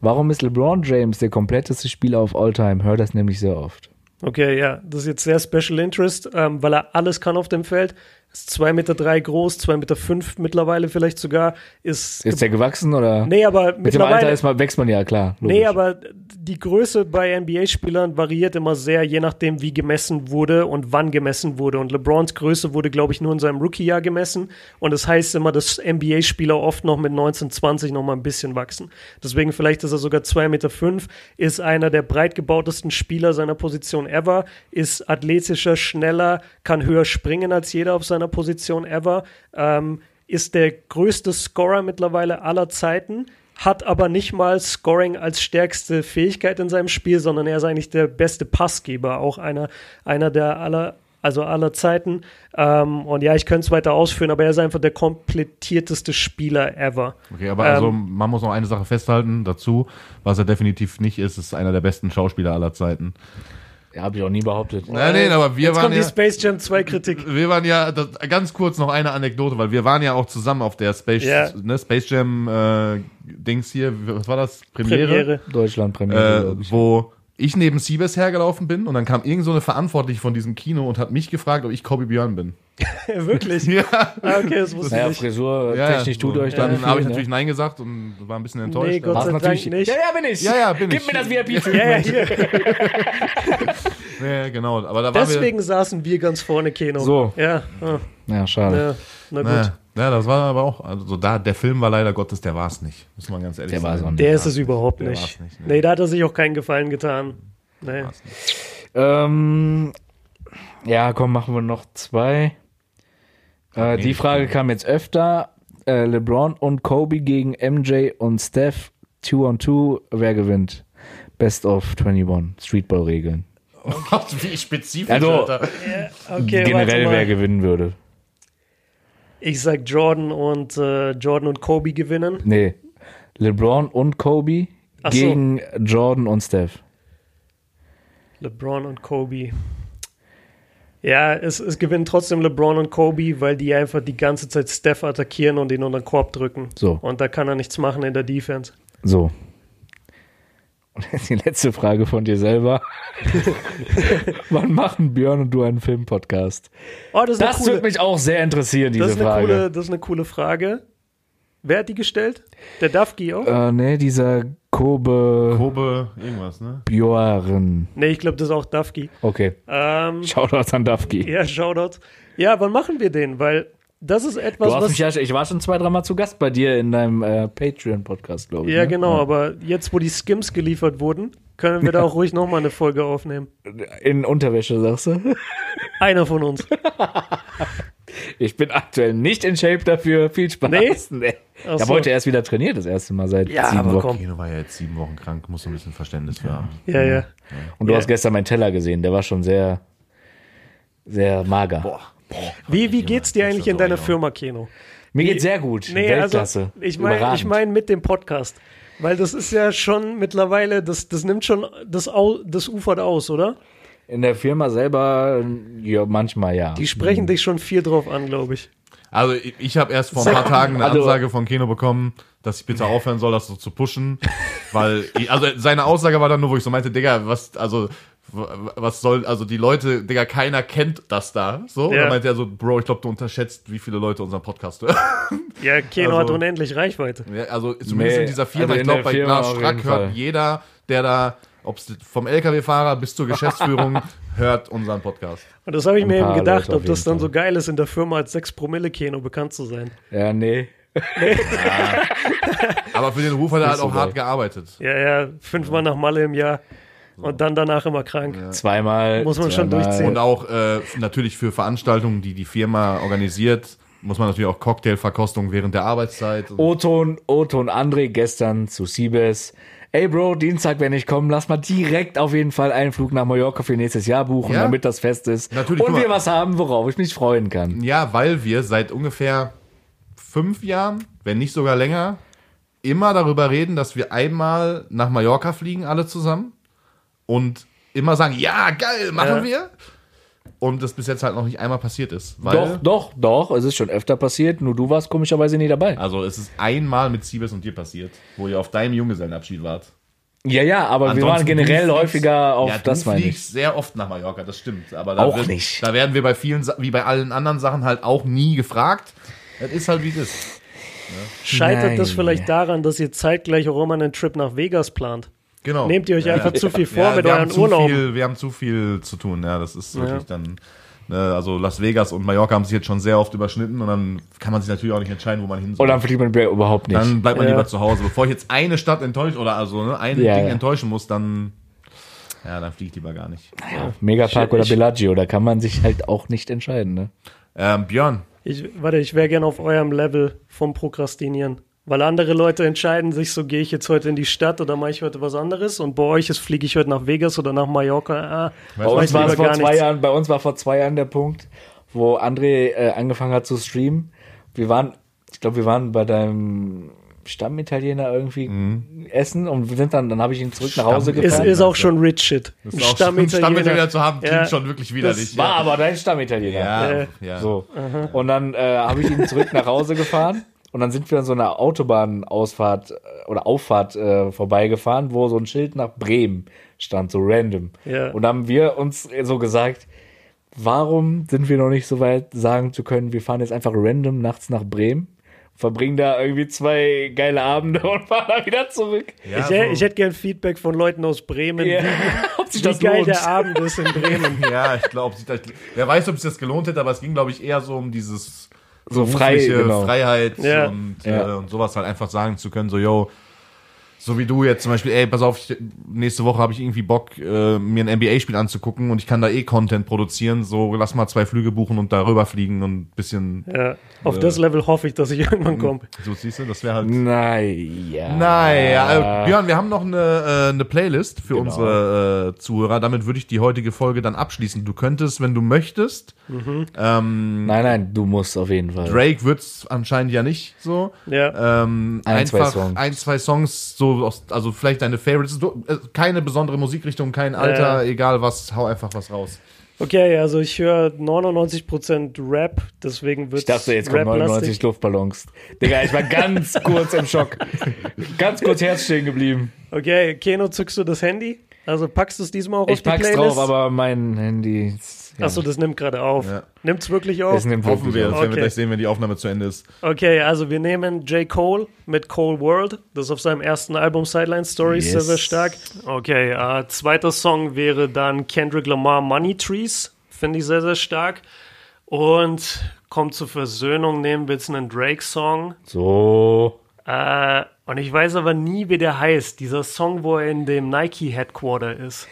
Warum ist LeBron James der kompletteste Spieler of all time? Hör das nämlich sehr oft. Okay, ja, das ist jetzt sehr Special Interest, ähm, weil er alles kann auf dem Feld. Ist 2,3 Meter drei groß, 2,5 Meter fünf mittlerweile vielleicht sogar. Ist, Ist der gewachsen oder? nee, aber Mit dem. Alter ist man, wächst man ja, klar. Nee, logisch. aber die Größe bei NBA-Spielern variiert immer sehr, je nachdem, wie gemessen wurde und wann gemessen wurde. Und LeBrons Größe wurde, glaube ich, nur in seinem Rookie-Jahr gemessen. Und das heißt immer, dass NBA-Spieler oft noch mit 19, 20 noch mal ein bisschen wachsen. Deswegen vielleicht ist er sogar 2,5 Meter, fünf, ist einer der breit gebautesten Spieler seiner Position ever, ist athletischer, schneller, kann höher springen als jeder auf seiner Position ever, ähm, ist der größte Scorer mittlerweile aller Zeiten hat aber nicht mal Scoring als stärkste Fähigkeit in seinem Spiel, sondern er ist eigentlich der beste Passgeber, auch einer, einer der aller, also aller Zeiten. Ähm, und ja, ich könnte es weiter ausführen, aber er ist einfach der komplettierteste Spieler ever. Okay, aber also Ähm, man muss noch eine Sache festhalten dazu, was er definitiv nicht ist, ist einer der besten Schauspieler aller Zeiten. Ja, habe ich auch nie behauptet. Nein, nein, aber wir Jetzt waren kommt die ja, Space Jam 2 Kritik. wir waren ja, das, ganz kurz noch eine Anekdote, weil wir waren ja auch zusammen auf der Space, Ja. ne, Space Jam äh, Dings hier, was war das? Premiere? Premiere. Deutschland Premiere, Äh, ich. wo ich neben Siebes hergelaufen bin und dann kam irgend so eine Verantwortliche von diesem Kino und hat mich gefragt, ob ich Kobe Björn bin. *laughs* Wirklich? Ja, Ah, okay, das wusste Naja, ich. Frisur, ja technisch tut so. euch Dann dann. habe ich ne? natürlich Nein gesagt und war ein bisschen enttäuscht. Nee, Gott sei Dank natürlich- nicht. Ja, ja, bin ich. Ja, ja, bin Gib ich. mir das VIP-Typ. *laughs* Ja, ja, hier. *laughs* ja, genau. Aber da waren Deswegen saßen wir ganz vorne, Keno. So. Ja, ah, Ja, schade. ja, na gut. wir. Naja. Ja, das war aber auch, also da, der Film war leider Gottes, der war es nicht. Muss man ganz ehrlich Der sagen. auch nicht. Der ist es überhaupt der nicht. nicht, ne. Nee, da hat er sich auch keinen Gefallen getan. Nee. Ähm, ja, komm, machen wir noch zwei. Äh, die Frage kam jetzt öfter. Äh, LeBron und Kobe gegen MJ und Steph. Two on two. Wer gewinnt? Best of 21. Streetball-Regeln. Oh Gott, *laughs* wie spezifisch, Also, Alter. Okay, Generell, wer gewinnen würde. Ich sag Jordan und äh, Jordan und Kobe gewinnen. Nee. LeBron und Kobe Ach so. gegen Jordan und Steph. LeBron und Kobe. Ja, es, es gewinnen trotzdem LeBron und Kobe, weil die einfach die ganze Zeit Steph attackieren und ihn unter den Korb drücken. So. Und da kann er nichts machen in der Defense. So. Und jetzt die letzte Frage von dir selber. *laughs* Wann machen Björn und du einen Filmpodcast? Oh, das Das coole, würde mich auch sehr interessieren, diese das Frage. coole, das ist eine coole Frage. Wer hat die gestellt? Der Dafki auch? Äh, nee, dieser Kobe Kobe, irgendwas, ne? Björn. Nee, ich glaube, das ist auch Dafki. Okay. Ähm, Shoutouts an Dafki. ja, Shoutout. Ja, wann machen wir den? Weil das ist etwas, Du hast was. mich ja, ich war schon zwei, dreimal zu Gast bei dir in deinem äh, Patreon-Podcast, glaube ich. ja, ne? genau, aber jetzt, wo die Skims geliefert wurden, können wir da *laughs* auch ruhig nochmal eine Folge aufnehmen. In Unterwäsche, sagst du? Einer von uns. *laughs* Ich bin aktuell nicht in Shape dafür. Viel Spaß. Nee? nee. Ach Ich habe so. heute erst wieder trainiert, das erste Mal seit Ja, sieben aber Wochen. Kino war ja jetzt sieben Wochen krank, muss ein bisschen Verständnis für haben. Ja, ja. Und du Ja. hast gestern meinen Teller gesehen, der war schon sehr, sehr mager. Boah. Wie, wie geht's dir eigentlich in deiner Firma, Keno? Mir geht's sehr gut. Nee, Weltklasse. also ich meine ich mein mit dem Podcast. Weil das ist ja schon mittlerweile, das, das nimmt schon, das, das ufert aus, oder? In der Firma selber, ja, manchmal ja. Die sprechen dich schon viel drauf an, glaube ich. Also ich, ich habe erst vor ein paar Tagen eine Also- Ansage von Keno bekommen, dass ich bitte aufhören soll, das so zu pushen, weil ich, also seine Aussage war dann nur, wo ich so meinte, Digga, was also was soll also die Leute, Digga, keiner kennt das da, so. Und Ja. dann meinte er so, Bro, ich glaube, du unterschätzt, wie viele Leute unseren Podcast hören. Ja, Keno Also- hat unendlich Reichweite. Ja, also zumindest Nee, in dieser Firma, also ich in glaube, bei auf Strack hört jeder, der da, ob es vom LKW-Fahrer bis zur Geschäftsführung, *laughs* hört unseren Podcast. Und das habe ich Ein mir eben gedacht, ob das dann Fall. so geil ist, in der Firma als 6 Promille Keno bekannt zu sein. Ja, nee. *laughs* Aber für den Ruf hat er halt so auch geil. hart gearbeitet. Ja, ja, fünfmal nach Malle im Jahr und dann danach immer krank. Zweimal. Muss man schon zweimal. durchziehen. Und auch äh, natürlich für Veranstaltungen, die die Firma organisiert, muss man natürlich auch Cocktailverkostung während der Arbeitszeit. Und Oton, Oton André gestern zu Siebes. Ey Bro, Dienstag, wenn ich komme, lass mal direkt auf jeden Fall einen Flug nach Mallorca für nächstes Jahr buchen, Ja. damit das fest ist. Natürlich, Und wir was haben, worauf ich mich freuen kann. ja, weil wir seit ungefähr fünf Jahren, wenn nicht sogar länger, immer darüber reden, dass wir einmal nach Mallorca fliegen, alle zusammen. Und immer sagen, ja, geil, machen Ja. wir. Und das bis jetzt halt noch nicht einmal passiert ist. Weil, Doch, doch, doch, es ist schon öfter passiert, nur du warst komischerweise nie dabei. Also es ist einmal mit Siebes und dir passiert, wo ihr auf deinem Junggesellenabschied wart. Ja, ja, aber wir Ansonsten, waren generell fliegst- häufiger auf ja, das du meine ich. sehr oft nach Mallorca, das stimmt. Aber da Auch wird, nicht. Da werden wir bei vielen, wie bei allen anderen Sachen halt auch nie gefragt. Das ist halt wie das. ist. Scheitert das Nein. vielleicht daran, dass ihr zeitgleich auch immer einen Trip nach Vegas plant? Genau. Nehmt ihr euch Ja. einfach zu viel *laughs* vor Ja, mit wir haben euren? Viel, wir haben zu viel zu tun, ja. Das ist wirklich dann. Ne, also Las Vegas und Mallorca haben sich jetzt schon sehr oft überschnitten und dann kann man sich natürlich auch nicht entscheiden, wo man hin soll. Und dann fliegt man überhaupt nicht. dann bleibt man Ja. lieber zu Hause. Bevor ich jetzt eine Stadt enttäuscht oder also ne, ein Ja, Ding ja. enttäuschen muss, dann ja, dann fliege ich lieber gar nicht. Megapark Ich- oder Bellagio, da kann man sich halt auch nicht entscheiden, ne? Ähm, Björn, Ich, warte, ich wäre gerne auf eurem Level vom Prokrastinieren. Weil andere Leute entscheiden sich so, gehe ich jetzt heute in die Stadt oder mache ich heute was anderes? Und bei euch ist, fliege ich heute nach Vegas oder nach Mallorca? Ah, Bei uns, war es vor zwei nichts. Jahren, bei uns war vor zwei Jahren der Punkt, wo André äh, angefangen hat zu streamen. Wir waren, ich glaube, wir waren bei deinem Stammitaliener irgendwie essen und sind dann, dann habe ich ihn zurück nach Hause ist, gefahren. ist auch schon Rich Shit. Ein ist auch schon- einen Stammitaliener. Stammitaliener zu haben, klingt Ja. schon wirklich widerlich. war aber dein Stammitaliener. ja, ja. So. Und dann äh, habe ich ihn zurück nach Hause gefahren und dann sind wir an so einer Autobahnausfahrt äh, oder Auffahrt äh, vorbeigefahren, wo so ein Schild nach Bremen stand, so random. Ja. Und dann haben wir uns so gesagt, warum sind wir noch nicht so weit sagen zu können, wir fahren jetzt einfach random nachts nach Bremen, verbringen da irgendwie zwei geile Abende *laughs* und fahren dann wieder zurück. Ja, ich, so- ich hätte gern Feedback von Leuten aus Bremen, Ja. wie, *laughs* Ob sich wie das geil lohnt. der Abend ist in Bremen. *laughs* Ja, ich glaube, wer weiß, ob es das gelohnt hätte, aber es ging, glaube ich, eher so um dieses So frei, genau. Freiheit Ja. und, Ja. Äh, und sowas halt einfach sagen zu können, so, yo, so wie du jetzt zum Beispiel, ey, pass auf, ich, nächste Woche habe ich irgendwie Bock, äh, mir ein NBA-Spiel anzugucken und ich kann da eh Content produzieren, so lass mal zwei Flüge buchen und darüber fliegen und ein bisschen, Ja, auf das Level hoffe ich, dass ich irgendwann komme. so siehst du, das wäre halt... Naja. Naja, äh, Björn, wir haben noch eine, äh, eine Playlist für Genau. unsere äh, Zuhörer. Damit würde ich die heutige Folge dann abschließen. Du könntest, wenn du möchtest, ähm, Nein, nein, du musst auf jeden Fall. Drake wird's anscheinend ja nicht so. Ja. Ähm, Ein, zwei einfach Songs. ein, zwei Songs, so aus, also vielleicht deine Favorites. Du, äh, keine besondere Musikrichtung, kein Alter, Ja. egal was, hau einfach was raus. Okay, also ich höre 99% Rap, deswegen wird Ich dachte, jetzt kommen 99 Luftballons. Digga, ich war ganz *laughs* kurz im Schock. Ganz kurz Herz stehen geblieben. Okay, Keno, zückst du das Handy? Also packst du es diesmal auch auf Ich die pack's Playlist? drauf, aber mein Handy. ist- Achso, das nimmt gerade auf. Ja. Nimmt's wirklich auf? das nimmt Hoffen wirklich wir, auf. das werden wir Okay. gleich sehen, wenn die Aufnahme zu Ende ist. Okay, also wir nehmen J. Cole mit Cole World. Das ist auf seinem ersten Album Sideline Stories sehr, Yes. sehr stark. Okay, äh, zweiter Song wäre dann Kendrick Lamar Money Trees. Finde ich sehr, sehr stark. Und kommt zur Versöhnung, nehmen wir jetzt einen Drake-Song. So. Äh, und ich weiß aber nie, wie der heißt. Dieser Song, wo er in dem Nike Headquarter ist.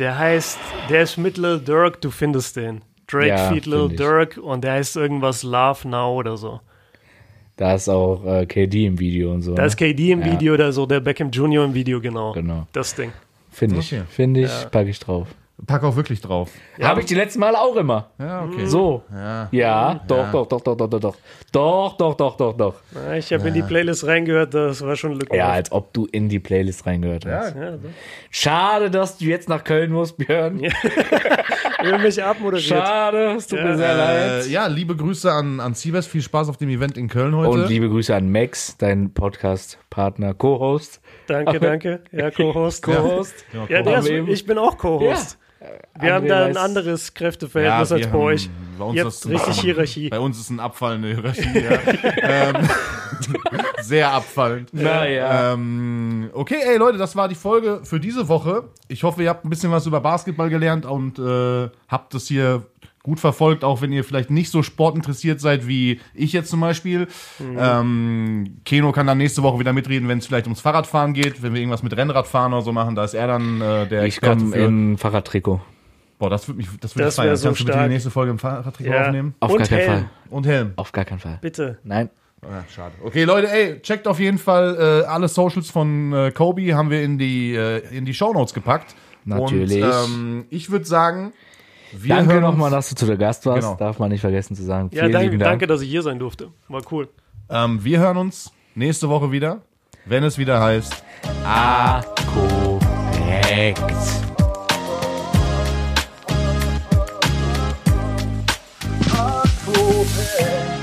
Der heißt, der ist mit Lil Durk, du findest den. Drake Ja, feat Lil. Durk und der heißt irgendwas Love Now oder so. Da ist auch äh, KD im Video und so. Da ist KD im Ja. Video oder so, der Beckham Jr. im Video, genau. Genau. Das Ding. Finde ich. Okay. Finde ich, packe ich drauf. Pack auch wirklich drauf. Habe ich die letzten Mal auch immer. Ja, okay. So. Ja. Ja, doch, doch, doch, doch, doch, doch, doch. Doch, doch, doch, doch, doch. Ja, Ich habe in die Playlist reingehört, das war schon Lücke. Ja, als ob du in die Playlist reingehört hast. ja, so. Schade, dass du jetzt nach Köln musst, Björn. Ich bin mich abmoderiert. Schade, es tut Ja. mir sehr Äh, leid. ja, liebe Grüße an, an Siebes. Viel Spaß auf dem Event in Köln heute. Und liebe Grüße an Max, dein Podcast-Partner, Co-Host. Danke, danke. Ja, Co-Host. Co-Host. Ja, der Haben ist, wir eben- ich bin auch Co-Host. Wir haben da ein anderes Kräfteverhältnis wir als bei haben- euch. Bei uns Jetzt ist richtig Hierarchie. Bei uns ist ein abfallende Hierarchie. Ja. *laughs* ähm, *laughs* sehr abfallend. Naja. Ähm, okay, ey Leute, das war die Folge für diese Woche. Ich hoffe, ihr habt ein bisschen was über Basketball gelernt und äh, habt das hier gut verfolgt, auch wenn ihr vielleicht nicht so sportinteressiert seid wie ich jetzt zum Beispiel. Ähm, Keno kann dann nächste Woche wieder mitreden, wenn es vielleicht ums Fahrradfahren geht, wenn wir irgendwas mit Rennradfahren oder so machen, da ist er dann äh, der Ich Experte komme für. in Fahrradtrikot. Boah, das würde mich, das würde Das ich feiern. so Kannst du bitte stark. die nächste Folge im Fahrradtrikot Ja. aufnehmen? Auf Und gar keinen Helm. Fall. Und Helm. Auf gar keinen Fall. Bitte. Nein. Ja, schade. Okay, Leute, ey, checkt auf jeden Fall äh, alle Socials von äh, Kobe, haben wir in die, äh, in die Shownotes gepackt. Natürlich. Und, ähm, ich würde sagen, wir Danke nochmal, dass du zu der Gast warst. Genau. Darf man nicht vergessen zu sagen. Ja, Vielen danke, Dank. danke, dass ich hier sein durfte. War cool. ähm, wir hören uns nächste Woche wieder, wenn es wieder heißt. Korrekt. Hardcore.